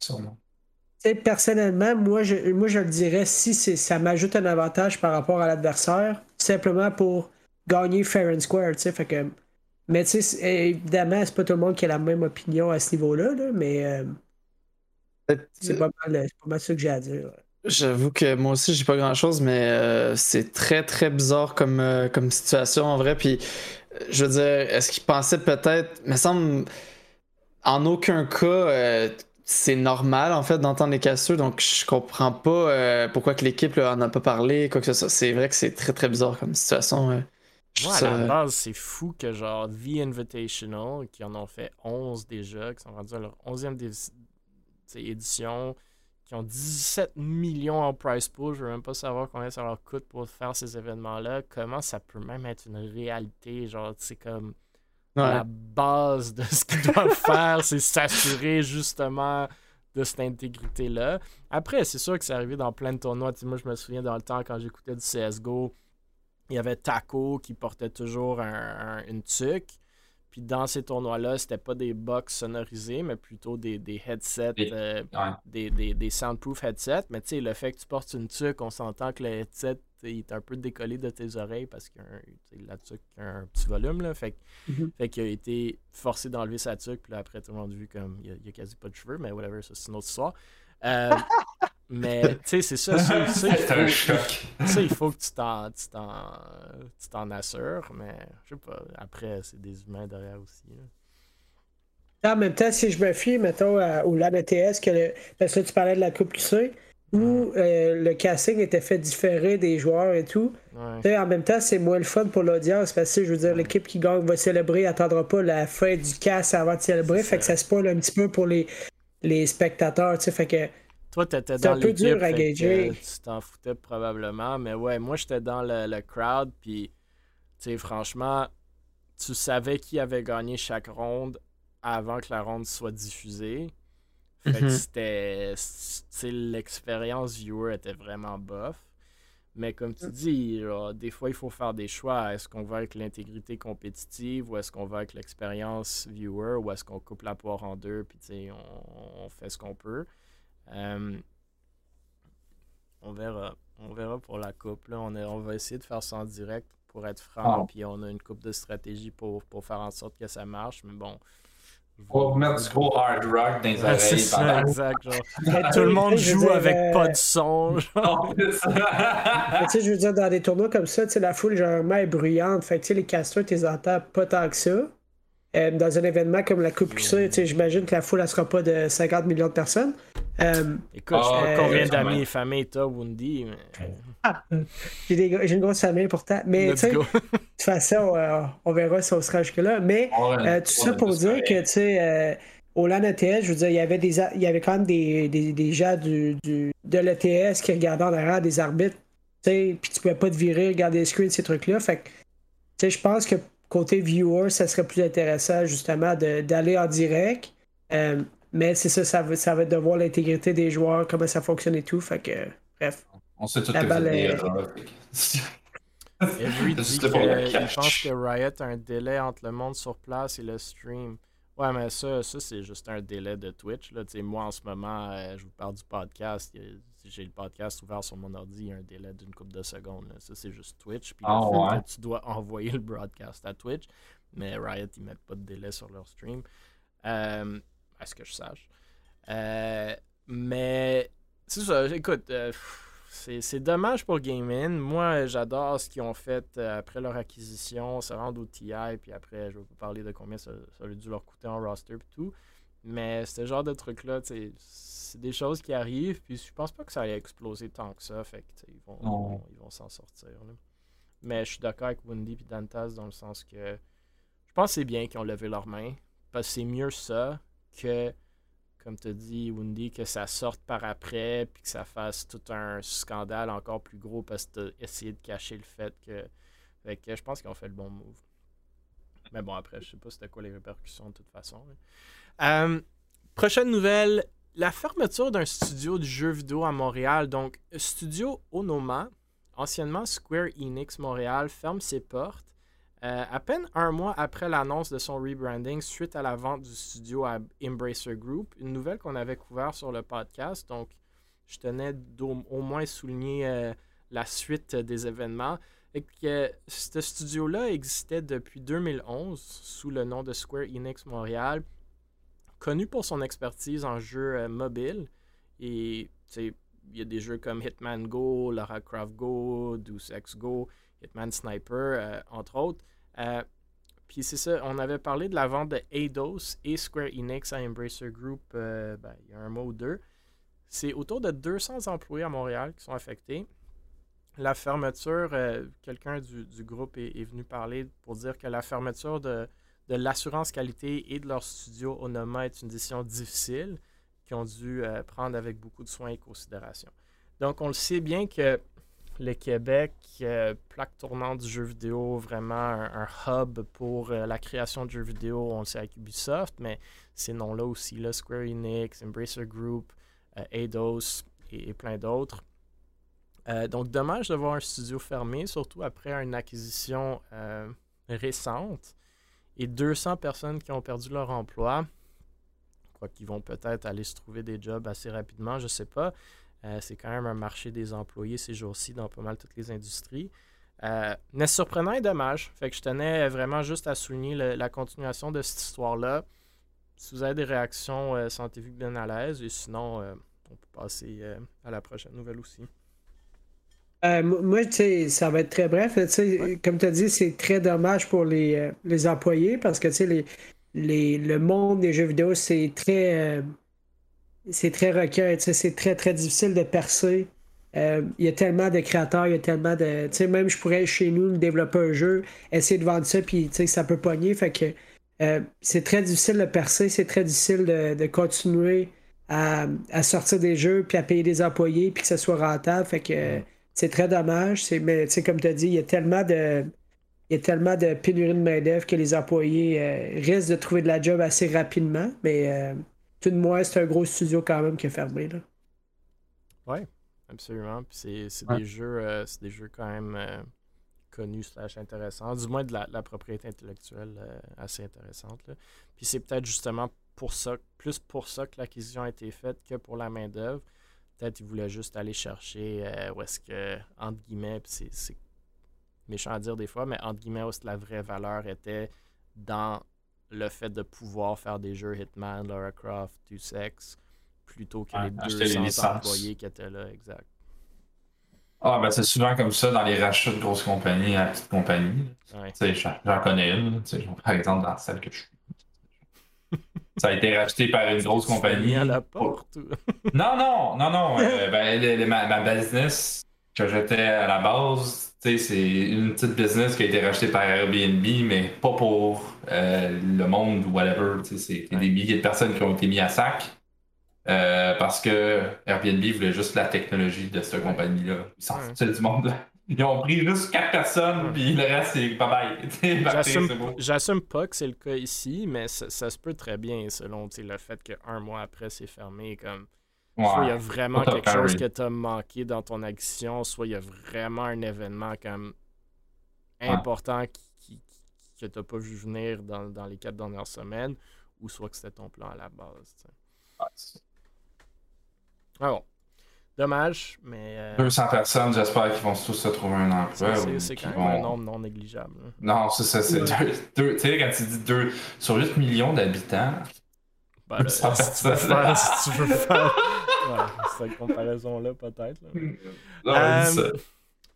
Sûrement. personnellement, moi je, moi, je le dirais si ça m'ajoute un avantage par rapport à l'adversaire, simplement pour gagner fair and square, tu sais. Fait que mais tu sais, évidemment, c'est pas tout le monde qui a la même opinion à ce niveau-là, mais euh, c'est pas, mal, ça que j'ai à dire. J'avoue que moi aussi, j'ai pas grand chose, mais euh, c'est très très bizarre comme, euh, comme situation en vrai. Puis, je veux dire, est-ce qu'il pensait peut-être, me semble, en aucun cas, c'est normal en fait d'entendre les cassures, donc je comprends pas pourquoi que l'équipe en a pas parlé, quoi que ce soit. C'est vrai que c'est très très bizarre comme situation. Moi, à la base, c'est fou que genre The Invitational, qui en ont fait 11 déjà, qui sont rendus à leur 11e édition, qui ont 17 millions en price pool, je veux même pas savoir combien ça leur coûte pour faire ces événements-là, comment ça peut même être une réalité, genre, c'est comme la base de ce qu'ils doivent faire, c'est s'assurer justement de cette intégrité-là. Après, c'est sûr que c'est arrivé dans plein de tournois. moi, je me souviens dans le temps quand j'écoutais du CSGO, il y avait Taco qui portait toujours une tuque. Puis dans ces tournois-là, c'était pas des box sonorisés, mais plutôt des, des headsets, euh, des, des, des, soundproof headsets. Mais tu sais, le fait que tu portes une tuque, on s'entend que le headset il est un peu décollé de tes oreilles parce que la tuque a un petit volume. Là, fait, mm-hmm. fait qu'il a été forcé d'enlever sa tuque. Puis après, tout le monde a vu comme il n'y a, quasi pas de cheveux, mais whatever, ça c'est une autre histoire. Euh, mais tu sais, c'est ça. C'est un choc. Ça, il faut que tu t'en, tu t'en, assures. Mais je sais pas. Après, c'est des humains derrière aussi. En même temps, si je me fie, mettons, au LAN-ETS, que parce que tu parlais de la Coupe QC, où euh, le casting était fait différer des joueurs et tout. En même temps, c'est moins le fun pour l'audience parce que je veux dire, l'équipe qui gagne va célébrer, attendra pas la fin du cast avant de célébrer. Fait que ça spoil un petit peu pour les, les spectateurs. Fait que toi, t'étais dans un peu dur à gager. Tu t'en foutais probablement. Mais ouais, moi, j'étais dans le, crowd. Puis, tu sais, franchement, tu savais qui avait gagné chaque ronde avant que la ronde soit diffusée. Fait que mhm. c'était. L'expérience viewer était vraiment bof. Mais comme tu dis, des fois, il faut faire des choix. Est-ce qu'on va avec l'intégrité compétitive ou est-ce qu'on va avec l'expérience viewer ou est-ce qu'on coupe la poire en deux puis on, on fait ce qu'on peut? Euh, on verra. On verra pour la coupe. Là. On, on va essayer de faire ça en direct pour être franc. Ah. Puis on a une coupe de stratégie pour, pour faire en sorte que ça marche. Mais bon. Faut mettre du gros hard rock dans les oreilles. C'est ça, exact. Tout le monde joue avec euh, pas de son. Genre. tu sais, je veux dire, dans des tournois comme ça, la foule généralement est bruyante. Fait que les casters, tu les entends pas tant que ça. Euh, dans un événement comme la Coupe QC, j'imagine que la foule ne sera pas de 50 millions de personnes. Euh, Écoute, ah, combien d'amis et familles t'as, Wendy? Ah, j'ai une grosse famille pourtant. Mais de toute façon, euh, on verra si on sera jusque-là. Mais tout ça pour dire que, tu sais, au LAN ETS, je veux dire, il y avait, des, il y avait quand même des, des, gens du, du, de l'ETS qui regardaient en arrière des arbitres. Puis tu pouvais pas te virer, regarder les screens, ces trucs-là. Fait que, je pense que côté viewer, ça serait plus intéressant justement d'aller en direct. Euh, mais c'est ça, ça va, ça va être de voir l'intégrité des joueurs, comment ça fonctionne et tout. Fait que, bref. On sait tout la balle est... Every dit que, pense que Riot a un délai entre le monde sur place et le stream. Ouais, mais ça, ça c'est juste un délai de Twitch. Là. moi, en ce moment, euh, je vous parle du podcast. J'ai le podcast ouvert sur mon ordi, il y a un délai d'une couple de secondes. Ça, c'est juste Twitch. Puis ah, tu dois envoyer le broadcast à Twitch. Mais Riot, ils mettent pas de délai sur leur stream. Euh, à ce que je sache. Euh, mais c'est ça, écoute. Euh, c'est dommage pour Gaming. Moi, j'adore ce qu'ils ont fait euh, après leur acquisition, se rendre au TI, puis après, je vais vous parler de combien ça, a dû leur coûter en roster et tout. Mais ce genre de truc-là, c'est des choses qui arrivent, puis je pense pas que ça allait exploser tant que ça, fait que ils vont ils vont s'en sortir. Mais je suis d'accord avec Wendy et Dantas dans le sens que je pense que c'est bien qu'ils ont levé leurs mains, parce que c'est mieux ça que comme tu dit, Wendy, que ça sorte par après, puis que ça fasse tout un scandale encore plus gros parce que tu essayé de cacher le fait que. Fait que je pense qu'ils ont fait le bon move. Mais bon, après, je sais pas c'était quoi les répercussions de toute façon. Euh, prochaine nouvelle la fermeture d'un studio de jeux vidéo à Montréal. Donc, Studio Onoma, anciennement Square Enix Montréal, ferme ses portes. Euh, à peine un mois après l'annonce de son rebranding suite à la vente du studio à Embracer Group, une nouvelle qu'on avait couvert sur le podcast, donc je tenais au moins souligner euh, la suite des événements, et que ce studio-là existait depuis 2011 sous le nom de Square Enix Montréal, connu pour son expertise en jeux euh, mobiles, et il y a des jeux comme Hitman Go, Lara Croft Go, Deus Ex Go, Hitman Sniper, entre autres. Euh, puis c'est ça, on avait parlé de la vente de Eidos et Square Enix à Embracer Group euh, ben, il y a un mois ou deux. C'est autour de 200 employés à Montréal qui sont affectés. La fermeture, euh, quelqu'un du, groupe est, venu parler pour dire que la fermeture de, de l'assurance qualité et de leur studio Onoma est une décision difficile qu'ils ont dû prendre avec beaucoup de soins et considération. Donc, on le sait bien que le Québec, euh, plaque tournante du jeu vidéo, vraiment un, hub pour euh, la création de jeux vidéo. On le sait avec Ubisoft, mais ces noms-là aussi, là, Square Enix, Embracer Group, euh, Eidos et, plein d'autres. donc, dommage de voir un studio fermé, surtout après une acquisition récente. Et 200 personnes qui ont perdu leur emploi. Quoi qu'ils vont peut-être aller se trouver des jobs assez rapidement, je ne sais pas. Euh, c'est quand même un marché des employés ces jours-ci dans pas mal toutes les industries. Euh, mais surprenant et dommage. Fait que je tenais vraiment juste à souligner la continuation de cette histoire-là. Si vous avez des réactions, euh, sentez-vous bien à l'aise. Et sinon, on peut passer à la prochaine nouvelle aussi. Moi, tu sais, ça va être très bref. Comme tu as dit, c'est très dommage pour les, les employés parce que les, les, le monde des jeux vidéo, c'est très c'est très c'est très, très difficile de percer. Euh, il y a tellement de créateurs, il y a tellement de. Tu sais, même je pourrais chez nous développer un jeu, essayer de vendre ça, puis ça peut pogner. Fait que euh, c'est très difficile de percer, c'est très difficile de, continuer à, sortir des jeux, puis à payer des employés, puis que ça soit rentable. Fait que c'est très dommage. Mais comme tu as dit, il y a tellement de. Il y a tellement de pénurie de main-d'œuvre que les employés euh, risquent de trouver de la job assez rapidement. Mais tout de moins, c'est un gros studio quand même qui est fermé. Là. Ouais, absolument. Puis c'est des jeux euh, c'est des jeux quand même euh, connus slash intéressants. Du moins de la, propriété intellectuelle euh, assez intéressante. Là. Puis c'est peut-être justement pour ça, plus pour ça que l'acquisition a été faite que pour la main-d'œuvre. Peut-être qu'ils voulaient juste aller chercher où est-ce que, entre guillemets, c'est méchant à dire des fois, mais entre guillemets, où est-ce que la vraie valeur était dans le fait de pouvoir faire des jeux Hitman, Lara Croft, Two Sex, plutôt que les 200 employés qui étaient là, exact. Ah, ben c'est souvent comme ça dans les rachats de grosses compagnies à petites compagnies. J'en connais une, par exemple dans celle que je suis. Ça a été racheté par une grosse compagnie. à la porte. non, non, non, non. Euh, ben, ma, ma, business que j'étais à la base, c'est une petite business qui a été rachetée par Airbnb, mais pas pour euh, le monde ou whatever. C'est des milliers de personnes qui ont été mis à sac. Euh, parce que Airbnb voulait juste la technologie de cette compagnie-là. Ils s'en foutaient du monde. Ils ont pris juste quatre personnes, puis le reste, c'est bye-bye. J'assume pas que c'est le cas ici, mais ça, ça, se peut très bien selon le fait qu'un mois après, c'est fermé. comme soit il y a vraiment quelque chose que tu as manqué dans ton addiction, soit il y a vraiment un événement comme important qui, que tu n'as pas vu venir dans, les quatre dernières semaines, ou soit que c'était ton plan à la base. Ah, bon. Dommage, mais. 200 euh, personnes, j'espère qu'ils vont tous se trouver un emploi. C'est quand même un nombre non négligeable. Non, c'est ça. C'est deux, tu sais, quand tu dis deux, sur 8 millions d'habitants. Ben, si, tu veux faire, si tu veux faire cette comparaison-là, peut-être. Euh,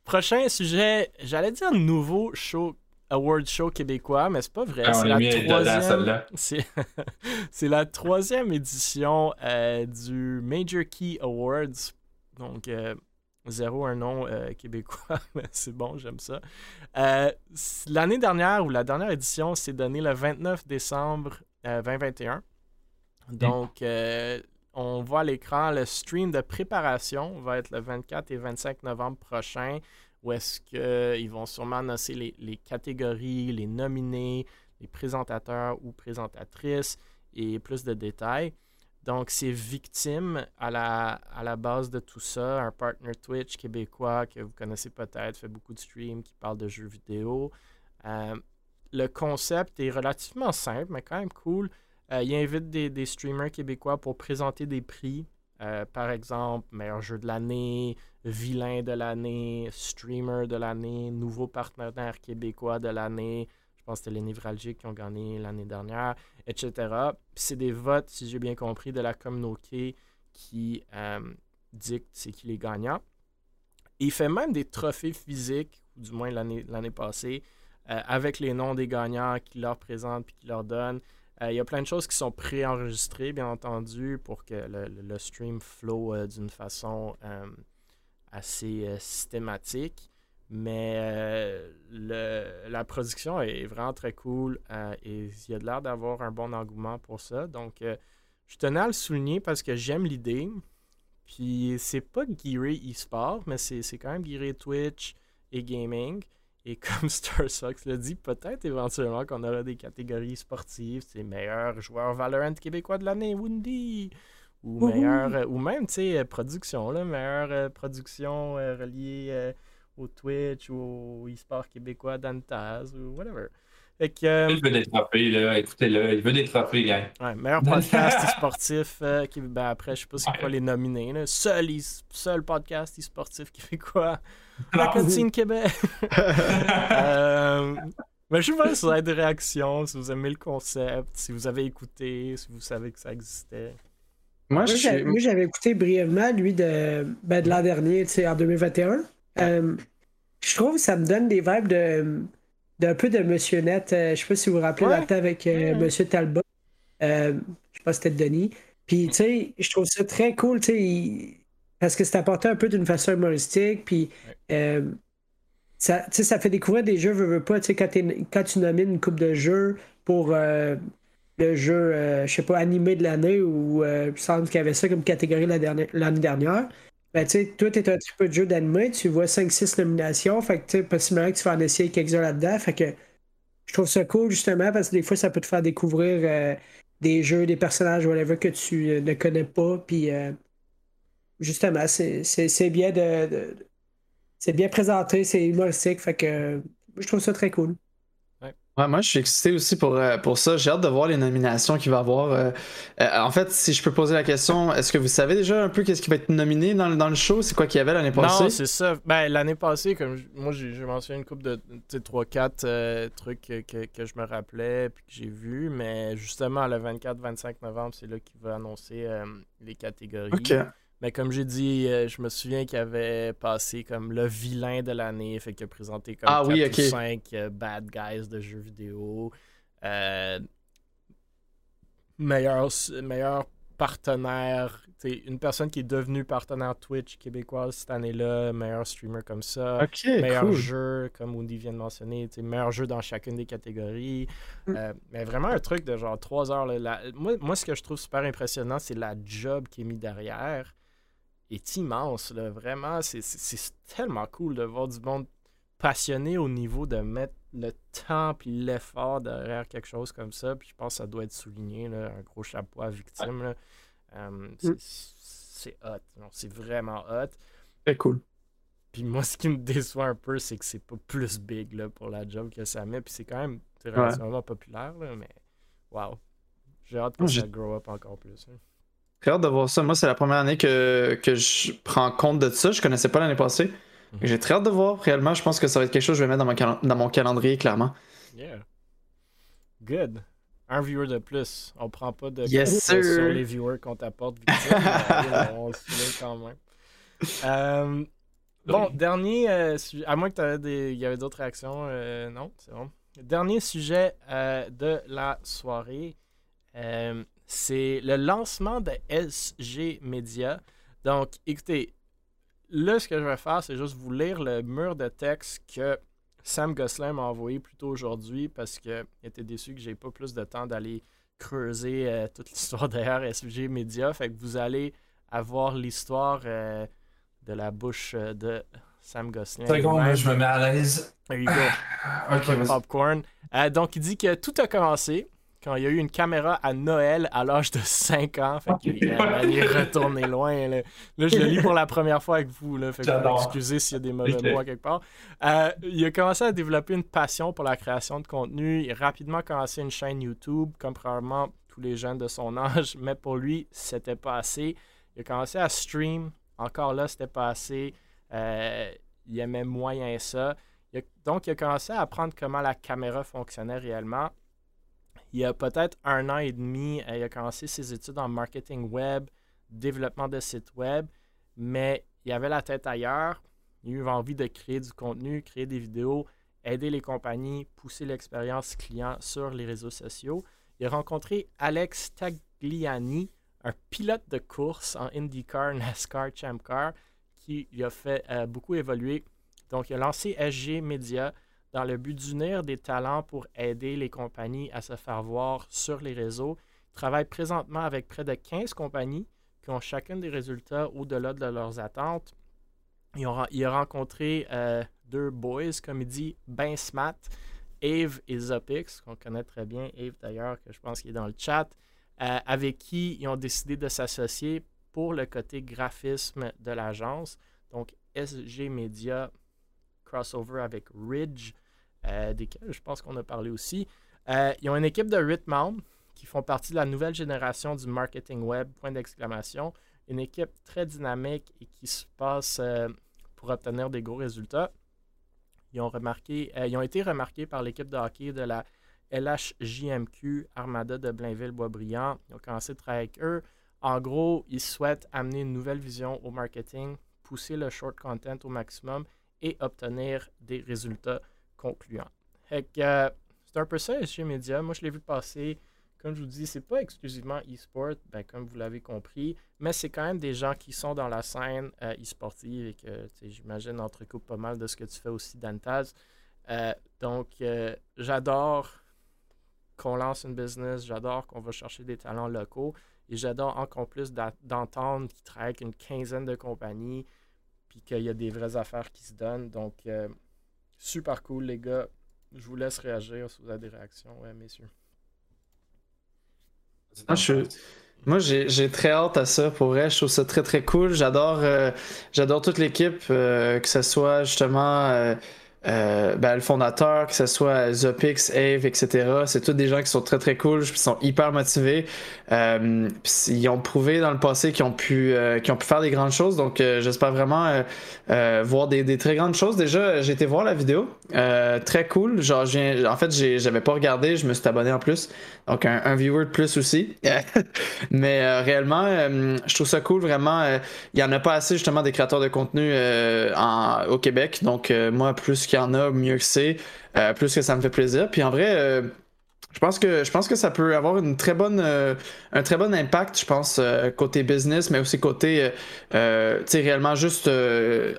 prochain sujet, j'allais dire nouveau show award show québécois, mais c'est pas vrai. Ah, c'est la, troisième... c'est la troisième édition euh, du Major Key Awards. Donc, euh, zéro un nom québécois, mais c'est bon, j'aime ça. L'année dernière, ou la dernière édition, s'est donnée le 29 décembre 2021. Donc, on voit à l'écran le stream de préparation va être le 24 et 25 novembre prochain, où est-ce qu'ils vont sûrement annoncer les, catégories, les nominés, les présentateurs ou présentatrices et plus de détails. Donc, c'est Victime à la, base de tout ça, un partner Twitch québécois que vous connaissez peut-être, fait beaucoup de streams, qui parle de jeux vidéo. Euh, le concept est relativement simple, mais quand même cool. Euh, il invite des, streamers québécois pour présenter des prix. Euh, par exemple, meilleur jeu de l'année, vilain de l'année, streamer de l'année, nouveau partenaire québécois de l'année. Je pense que c'était les Névralgiques qui ont gagné l'année dernière, etc. c'est des votes, si j'ai bien compris, de la communauté qui euh, dicte c'est qui les gagnants. il fait même des trophées physiques, du moins l'année passée, avec les noms des gagnants qu'il leur présente et qu'il leur donne. Euh, il y a plein de choses qui sont préenregistrées, bien entendu, pour que le, stream flow euh, d'une façon euh, assez systématique. Mais la production est vraiment très cool et il y a l'air d'avoir un bon engouement pour ça. Donc, je tenais à le souligner parce que j'aime l'idée. Puis, c'est pas gearé e-sport, mais c'est quand même gearé Twitch et gaming. Et comme Star Sox l'a dit, peut-être éventuellement qu'on aura des catégories sportives, c'est meilleur joueur Valorant québécois de l'année, Woundy, ou meilleur, euh, ou même, tu sais, euh, production, là, meilleure euh, production reliée au Twitch ou au e-sport québécois d'Antaz ou whatever. que, il veut trophées, là. Écoutez-le, il veut trophées, gang. Ouais, meilleur podcast e-sportif. Euh, qui, ben après, je sais pas c'est quoi les nominés. Là. Seul, seul podcast e-sportif québécois. La Cantine Québec. euh, mais je sais pas si vous avez des réactions, si vous aimez le concept, si vous avez écouté, si vous savez que ça existait. Moi, j'avais écouté brièvement, lui, de, ben, de l'an dernier, en 2021. Euh, je trouve que ça me donne des vibes de d'un peu de Monsieur Net. Euh, je sais pas si vous vous rappelez ouais. avec euh, Monsieur Talbot. je sais pas si c'était Denis. Puis, tu sais, je trouve ça très cool, tu sais, parce que c'est apporté un peu d'une façon humoristique. Puis, ça, ça fait découvrir des jeux, veux, veux pas, quand, quand, tu nomines une coupe de jeux pour le jeu, euh, je sais pas, animé de l'année ou euh, il semble qu'il y avait ça comme catégorie l'année dernière. Ben, tu sais, toi, t'es un petit peu de jeu d'animé, tu vois 5-6 nominations, fait que, tu sais, possiblement que tu vas en essayer quelques-uns là-dedans, fait que je trouve ça cool, justement, parce que des fois, ça peut te faire découvrir euh, des jeux, des personnages, whatever, que tu ne connais pas, puis justement, c'est bien de, c'est bien présenté, c'est humoristique, fait que je trouve ça très cool. Ouais, moi, je suis excité aussi pour, euh, pour ça. J'ai hâte de voir les nominations qu'il va y avoir. Euh, euh, en fait, si je peux poser la question, est-ce que vous savez déjà un peu qu'est-ce qui va être nominé dans, dans le show? C'est quoi qu'il y avait l'année passée? Non, c'est ça. Ben, l'année passée, comme moi, j'ai mentionné une couple de 3-4 trucs que, que, je me rappelais puis que j'ai vu, mais justement, le 24-25 novembre, c'est là qu'il va annoncer les catégories. Mais comme j'ai dit, euh, je me souviens qu'il avait passé comme le vilain de l'année, fait qu'il a présenté comme ah, 4 oui, ou 5 euh, bad guys de jeux vidéo. Euh, meilleur, meilleur partenaire, une personne qui est devenue partenaire Twitch québécoise cette année-là, meilleur streamer comme ça, meilleur jeu, comme Woody vient de mentionner, meilleur jeu dans chacune des catégories. Mm. mais vraiment un truc de genre 3 heures. moi, moi, ce que je trouve super impressionnant, c'est la job qui est mis derrière est immense. Là. Vraiment, c'est tellement cool de voir du monde passionné au niveau de mettre le temps et l'effort derrière quelque chose comme ça. Puis je pense que ça doit être souligné, là, un gros chapeau à victime. Mm. c'est hot. C'est vraiment hot. C'est cool. Puis moi, ce qui me déçoit un peu, c'est que c'est pas plus big là, pour la job que ça met. Puis c'est quand même relativement populaire, là, mais wow. J'ai hâte que ça grow up encore plus. Très hâte de voir ça. Moi, c'est la première année que, que je prends compte de ça. Je connaissais pas l'année passée. Mhm. J'ai très hâte de voir. Réellement, je pense que ça va être quelque chose que je vais mettre dans mon, dans mon calendrier, clairement. Yeah. Good. Un viewer de plus. On prend pas de yes, sur les viewers qu'on t'apporte. on se quand même. Euh, bon, dernier euh, sujet. À moins que tu avais des. Il y avait d'autres réactions. Euh, non, c'est bon. Dernier sujet de la soirée c'est le lancement de SG Media. Donc, écoutez, là, ce que je vais faire, c'est juste vous lire le mur de texte que Sam Gosselin m'a envoyé plus tôt aujourd'hui parce qu'il était déçu que j'ai pas plus de temps d'aller creuser euh, toute l'histoire derrière SG Media. Fait que vous allez avoir l'histoire euh, de la bouche euh, de Sam Gosselin. je me mets à l'aise. There you go. Popcorn. donc, il dit que tout a commencé quand il y a eu une caméra à Noël à l'âge de 5 ans. Fait qu'il est retourné loin. Là. je le lis pour la première fois avec vous. Là, fait que excusez s'il y a des mauvais mots à quelque part. Euh, il a commencé à développer une passion pour la création de contenu. Il a rapidement commencé une chaîne YouTube, comme probablement tous les jeunes de son âge. Mais pour lui, c'était pas assez. Il a commencé à stream. Encore là, c'était pas assez. Euh, il aimait moyen ça. donc, il a commencé à apprendre comment la caméra fonctionnait réellement il y a peut-être un an et demi, euh, il a commencé ses études en marketing web, développement de sites web, mais il avait la tête ailleurs. Il a eu envie de créer du contenu, créer des vidéos, aider les compagnies, pousser l'expérience client sur les réseaux sociaux. Il a rencontré Alex Tagliani, un pilote de course en IndyCar, NASCAR, Champ Car, qui lui a fait euh, beaucoup évoluer. Donc, il a lancé SG Media, dans le but d'unir des talents pour aider les compagnies à se faire voir sur les réseaux. Il travaille présentement avec près de 15 compagnies qui ont chacun des résultats au-delà de leurs attentes. Il a, rencontré euh, deux boys, comme il dit, Ben Smat, Ave et Zopix, qu'on connaît très bien, Ave d'ailleurs, que je pense qu'il est dans le chat, euh, avec qui ils ont décidé de s'associer pour le côté graphisme de l'agence. Donc, SG Media crossover avec Ridge desquels je pense qu'on a parlé aussi. ils ont une équipe de Ritmount qui font partie de la nouvelle génération du marketing web, point d'exclamation. Une équipe très dynamique et qui se passe pour obtenir des gros résultats. Ils ont, remarqué, ils ont été remarqués par l'équipe de hockey de la LHJMQ Armada de Blainville-Boisbriand. Ils ont commencé à travailler avec eux. En gros, ils souhaitent amener une nouvelle vision au marketing, pousser le short content au maximum et obtenir des résultats concluants. Euh, c'est un peu ça, SG Media. Moi, je l'ai vu passer. Comme je vous dis, c'est pas exclusivement e-sport, ben, comme vous l'avez compris, mais c'est quand même des gens qui sont dans la scène euh, e-sportive et que j'imagine entrecoupe pas mal de ce que tu fais aussi, Dantaz. Euh, donc, j'adore qu'on lance une business, j'adore qu'on va chercher des talents locaux. Et j'adore encore plus d'entendre qu'ils travaillent avec une quinzaine de compagnies, puis qu'il y a des vraies affaires qui se donnent. Donc, super cool, les gars. Je vous laisse réagir si vous avez des réactions, ouais, messieurs. Ah, moi, j'ai très hâte à ça. Pour vrai, je trouve ça très, très cool. J'adore euh, j'adore toute l'équipe, euh, que ce soit justement euh, ben, le fondateur, que ce soit Zopix, Ave, etc. C'est tous des gens qui sont très très cool, qui sont hyper motivés. Euh, ils ont prouvé dans le passé qu'ils ont pu euh, ont pu faire des grandes choses. Donc j'espère vraiment voir des, très grandes choses. Déjà, j'ai été voir la vidéo. très cool. Genre, en fait, j'avais pas regardé, je me suis abonné en plus. Donc un, viewer de plus aussi. Mais réellement, je trouve ça cool. Vraiment, il y en a pas assez justement des créateurs de contenu au Québec. Donc moi, plus qu'il y en a, mieux que c'est, euh, plus que ça me fait plaisir. Puis en vrai, euh, je pense que je pense que ça peut avoir une très bonne euh, un très bon impact, je pense, côté business, mais aussi côté tu sais, réellement juste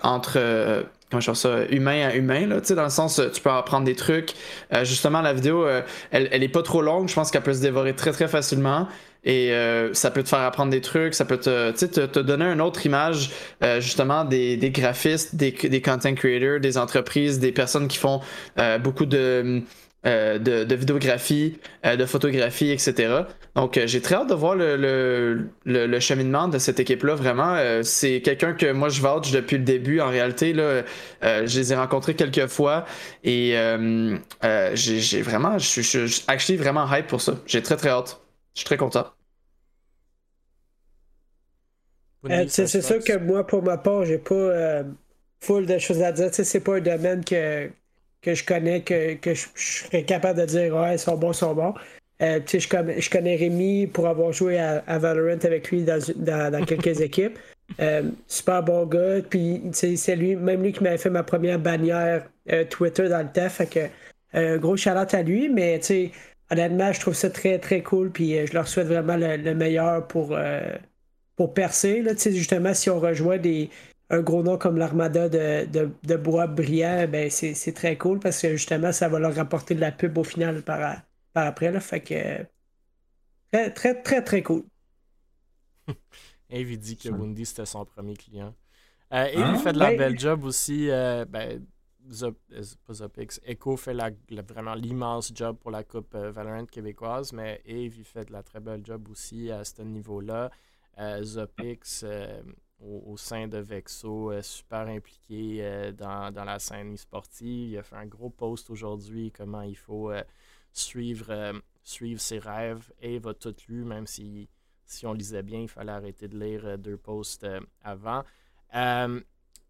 entre comment je ça, humain à humain, là, dans le sens, tu peux apprendre des trucs. justement, la vidéo, elle, elle pas trop longue, je pense qu'elle peut se dévorer très très facilement. Et euh, ça peut te faire apprendre des trucs, ça peut te, te, te donner une autre image euh, justement des, des graphistes, des, des, content creators, des entreprises, des personnes qui font euh, beaucoup de, de, de, vidéographie, de photographie, etc. Donc j'ai très hâte de voir le, le, le, cheminement de cette équipe-là. Vraiment, c'est quelqu'un que moi je vouch depuis le début. En réalité, là, je les ai rencontrés quelques fois et j'ai vraiment, je suis actually vraiment hype pour ça. J'ai très très hâte. Je suis très content. Euh, c'est sûr que moi, pour ma part, j'ai pas euh, full de choses à dire. C'est pas un domaine que, que je connais, que, que je, serais capable de dire ouais, ils sont bons, ils sont bons. Euh, je, connais, je connais Rémi pour avoir joué à, Valorant avec lui dans, dans, quelques équipes. super bon gars. Puis c'est lui, même lui qui m'avait fait ma première bannière Twitter dans le TEF. Fait que gros shout à lui. Mais tu sais honnêtement, je trouve ça très, très cool. Puis euh, je leur souhaite vraiment le, meilleur pour, euh, pour percer. Là, justement, si on rejoint des, un gros nom comme l'Armada de, de, Bois Brillant, ben, c'est très cool parce que justement, ça va leur rapporter de la pub au final par, par après. Là, fait que très, très, très, très cool. Eve dit que Wendy c'était son premier client. Euh, Eve hein? fait de la ben, belle job aussi. ben, Pas Zopix, Echo fait vraiment l'immense job pour la Coupe euh, Valorant québécoise, mais Eve, il fait de la très belle job aussi à ce niveau-là. Euh, Zopix, euh, au, sein de Vexo, super impliqué dans, la scène sportive. Il a fait un gros post aujourd'hui, comment il faut suivre, ses rêves. Eve a tout lu, même si on lisait bien, il fallait arrêter de lire deux posts avant.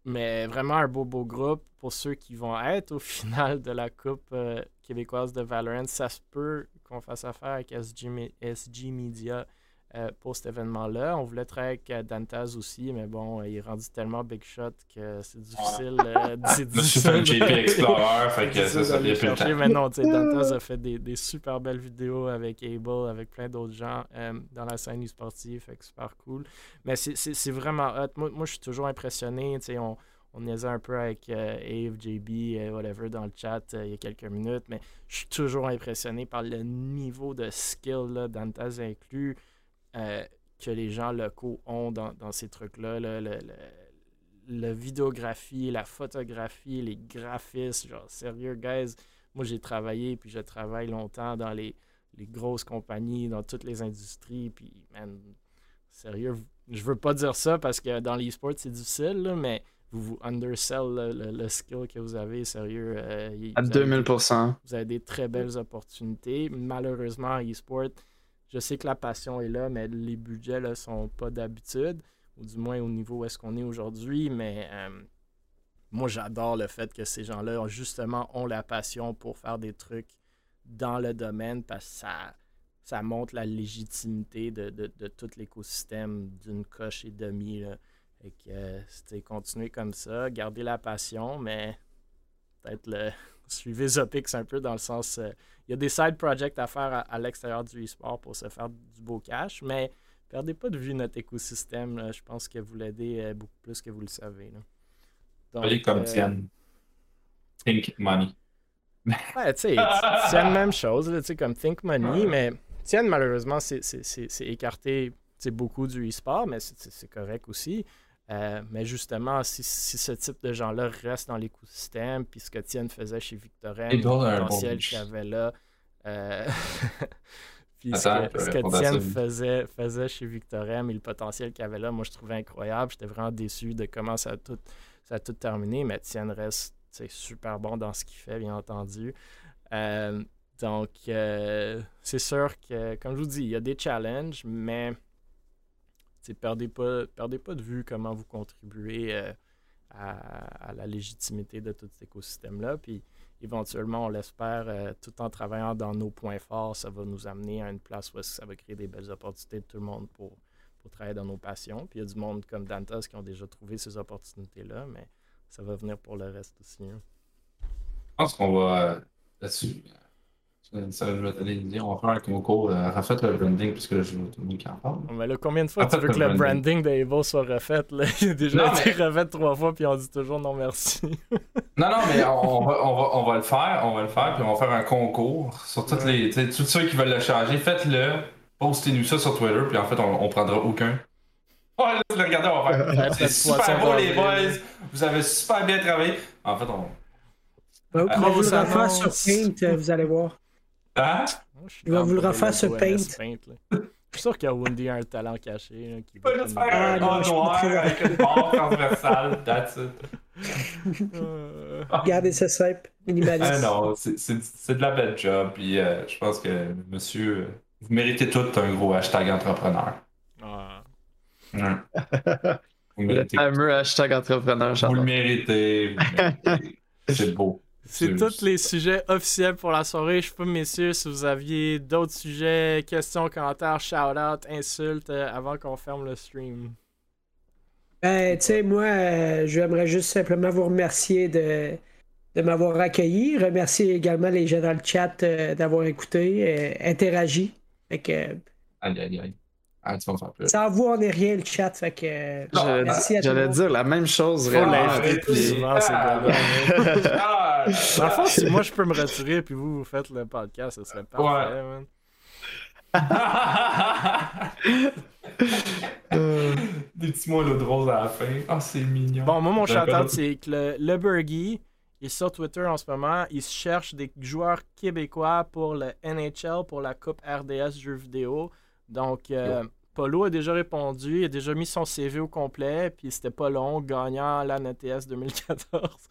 Mais vraiment un beau, beau groupe. Pour ceux qui vont être au final de la Coupe euh, québécoise de Valorant, ça se peut qu'on fasse affaire avec SG, SG Media euh, pour cet événement-là. On voulait travailler avec euh, Dantaz aussi, mais bon, il est rendu tellement big shot que c'est difficile. Euh, c'est difficile. JP Explorer, fait que ça, ça vient plus le temps. Mais non, Dantaz a fait des, des, super belles vidéos avec Able, avec plein d'autres gens dans la scène e-sportive, fait que super cool. Mais c'est vraiment hot. Moi, moi je suis toujours impressionné, tu sais, on on niaisait un peu avec Ave, JB, whatever, dans le chat il y a quelques minutes, mais je suis toujours impressionné par le niveau de skill, là, Dantaz inclus. Euh, que les gens locaux ont dans, ces trucs-là. la vidéographie, la photographie, les graphismes. Genre, sérieux, guys, moi j'ai travaillé, puis je travaille longtemps dans les, grosses compagnies, dans toutes les industries. Puis, man, sérieux, je veux pas dire ça parce que dans l'e-sport c'est difficile, mais vous undersell le, skill que vous avez, sérieux. Euh, à 2000%. vous avez des très belles opportunités. Malheureusement, e-sport, je sais que la passion est là, mais les budgets ne sont pas d'habitude, ou du moins au niveau où est-ce qu'on est, aujourd'hui. Mais euh, moi, j'adore le fait que ces gens-là, justement, ont la passion pour faire des trucs dans le domaine parce que ça, montre la légitimité de, de, tout l'écosystème d'une coche et demie. Là. Que, euh, continuer comme ça, garder la passion, mais peut-être le suivez Zopix un peu dans le sens. Euh, il y a des side projects à faire à, l'extérieur du e-sport pour se faire du beau cash, mais perdez pas de vue notre écosystème. Je pense que vous l'aidez euh, beaucoup plus que vous le savez. Là. comme Tienne. Think money. ouais, tu sais, Tienne, même chose, tu sais, comme Think money, mais Tienne, malheureusement, c'est écarté beaucoup du e-sport, mais c'est correct aussi. Euh, mais justement, si, ce type de gens-là reste dans l'écosystème, puis ce que Tienne faisait chez Victorin, le potentiel qu'il avait là, euh, puis ce que, Tienne faisait, faisait chez Victorin et le potentiel qu'il avait là, moi je trouvais incroyable. J'étais vraiment déçu de comment ça a tout, ça a tout terminé, mais Tienne reste super bon dans ce qu'il fait, bien entendu. Euh, donc, c'est sûr que, comme je vous dis, il y a des challenges, mais perdez pas, perdez pas de vue comment vous contribuez euh, à, la légitimité de tout cet écosystème-là. Puis éventuellement, on l'espère, euh, tout en travaillant dans nos points forts, ça va nous amener à une place où ça va créer des belles opportunités de tout le monde pour, pour travailler dans nos passions. Puis il y a du monde comme Dantas qui ont déjà trouvé ces opportunités-là, mais ça va venir pour le reste aussi. Hein. Je pense qu'on va euh, là-dessus ça, je vais te dire, on va faire un concours, euh, refaites le branding, puisque là, je vois tout le monde qui en parle. Mais là, combien de fois tu veux que le branding, d'Evo soit refait? Là? Il a déjà été refait trois fois, puis on dit toujours non merci. non, non, mais on, va, on, va, on, va, le faire, on va le faire, puis on va faire un concours sur toutes les, tous ceux qui veulent le changer. Faites-le, postez-nous ça sur Twitter, puis en fait, on, on prendra aucun. Oh, là, regardez, on va faire. C'est super beau, les boys. Vous avez super bien travaillé. En fait, on. on va vous le refaire sur Paint, euh, vous allez voir. Hein? Il va vous le refaire ce paint. Je suis sûr qu'il y a Wendy un talent caché. Là, qui va juste faire un ah, noir avec une barre transversale. That's it. Regardez ce simple, minimaliste. Ah non, c'est de la belle job. Puis euh, je pense que monsieur, vous méritez tout un gros hashtag entrepreneur. Ah. Le fameux hashtag entrepreneur. Vous le méritez. C'est beau. C'est tous les sujets officiels pour la soirée. Je sais pas, messieurs, si vous aviez d'autres sujets, questions, commentaires, shout-out, insultes euh, avant qu'on ferme le stream. Ben, tu sais, moi, euh, j'aimerais juste simplement vous remercier de, de m'avoir accueilli. Remercier également les gens dans le chat euh, d'avoir écouté, interagi. Fait que, aïe, aïe, aïe. Ah, tu vas faire plus. Sans vous, on n'est rien le chat. Fait que, J'allais dire la même chose. L'inviter Dans le fond, si moi je peux me retirer puis vous, vous faites le podcast, ce serait parfait, man. Des petits mots de rose à la fin. Ah, c'est mignon. Bon, moi, mon chanteur, c'est que le, le Burgie, il est sur Twitter en ce moment. Il cherche des joueurs québécois pour le NHL, pour la Coupe RDS jeux vidéo. Donc, euh, Polo a déjà répondu, il a déjà mis son CV au complet, puis c'était pas long, gagnant la NTS 2014.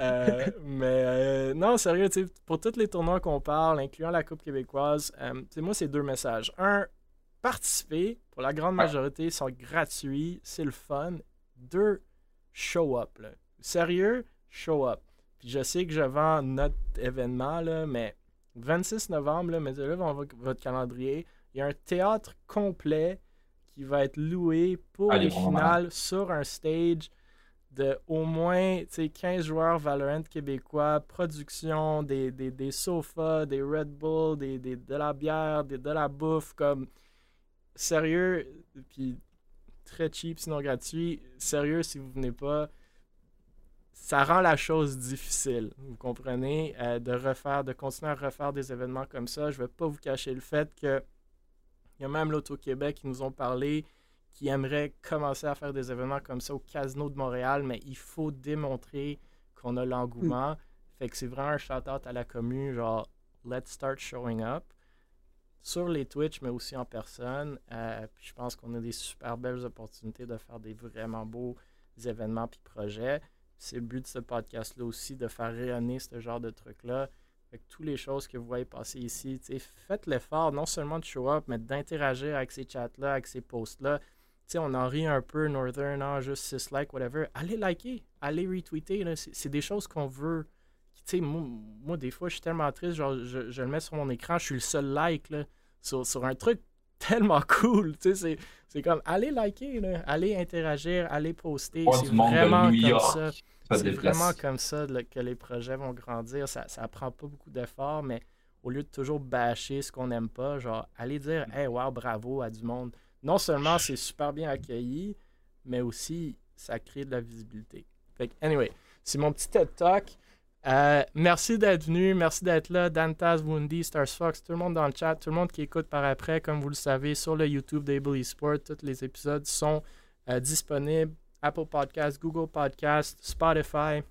Euh, mais euh, non, sérieux, pour tous les tournois qu'on parle, incluant la Coupe québécoise, euh, moi, c'est deux messages. Un, participer, pour la grande majorité, sont gratuits, c'est le fun. Deux, show up. Sérieux, show up. Puis je sais que je vends notre événement, là, mais 26 novembre, là, mettez-le dans votre calendrier il y a un théâtre complet qui va être loué pour les finales sur un stage de au moins 15 joueurs Valorant québécois, production, des, des, des sofas, des Red Bull, des, des, de la bière, des, de la bouffe, comme sérieux, puis très cheap sinon gratuit. Sérieux, si vous venez pas, ça rend la chose difficile, vous comprenez, euh, de refaire, de continuer à refaire des événements comme ça. Je vais pas vous cacher le fait que il y a même l'Auto-Québec qui nous ont parlé, qui aimerait commencer à faire des événements comme ça au Casino de Montréal, mais il faut démontrer qu'on a l'engouement. Fait que c'est vraiment un shout-out à la commune, genre, let's start showing up. Sur les Twitch, mais aussi en personne. Euh, puis je pense qu'on a des super belles opportunités de faire des vraiment beaux événements puis projets. C'est le but de ce podcast-là aussi, de faire rayonner ce genre de trucs-là. Avec toutes les choses que vous voyez passer ici, faites l'effort non seulement de show up, mais d'interagir avec ces chats-là, avec ces posts-là. on en rit un peu, Northern, ah, juste 6 likes, whatever. Allez liker, allez retweeter. C'est des choses qu'on veut. Moi, moi, des fois, je suis tellement triste, genre, je, je, le mets sur mon écran, je suis le seul like là, sur, sur un truc tellement cool. C'est, c'est comme, allez liker, là, allez interagir, allez poster. c'est vraiment comme ça. C'est vraiment comme ça que les projets vont grandir. Ça ne prend pas beaucoup d'efforts, mais au lieu de toujours bâcher ce qu'on n'aime pas, genre, allez dire, hey, wow, bravo à du monde. Non seulement c'est super bien accueilli, mais aussi ça crée de la visibilité. Fait anyway, c'est mon petit TED Talk. Euh, merci d'être venu, merci d'être là. Dantas, Woundy, Stars Fox, tout le monde dans le chat, tout le monde qui écoute par après, comme vous le savez, sur le YouTube d'Able Esports, tous les épisodes sont euh, disponibles. Apple Podcast, Google Podcast, Spotify.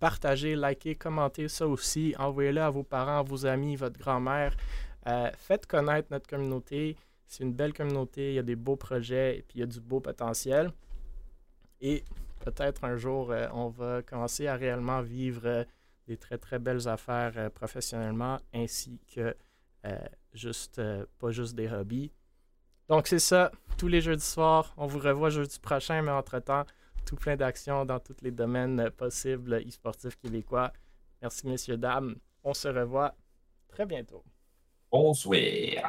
Partagez, likez, commentez ça aussi. Envoyez-le à vos parents, à vos amis, votre grand-mère. Euh, faites connaître notre communauté. C'est une belle communauté, il y a des beaux projets et puis il y a du beau potentiel. Et peut-être un jour, euh, on va commencer à réellement vivre euh, des très très belles affaires euh, professionnellement, ainsi que juste pas juste des hobbies. Donc c'est ça, tous les jeudis soirs. On vous revoit jeudi prochain, mais entre-temps, tout plein d'actions dans tous les domaines possibles e-sportifs québécois. Merci messieurs, dames. On se revoit très bientôt. Bonsoir.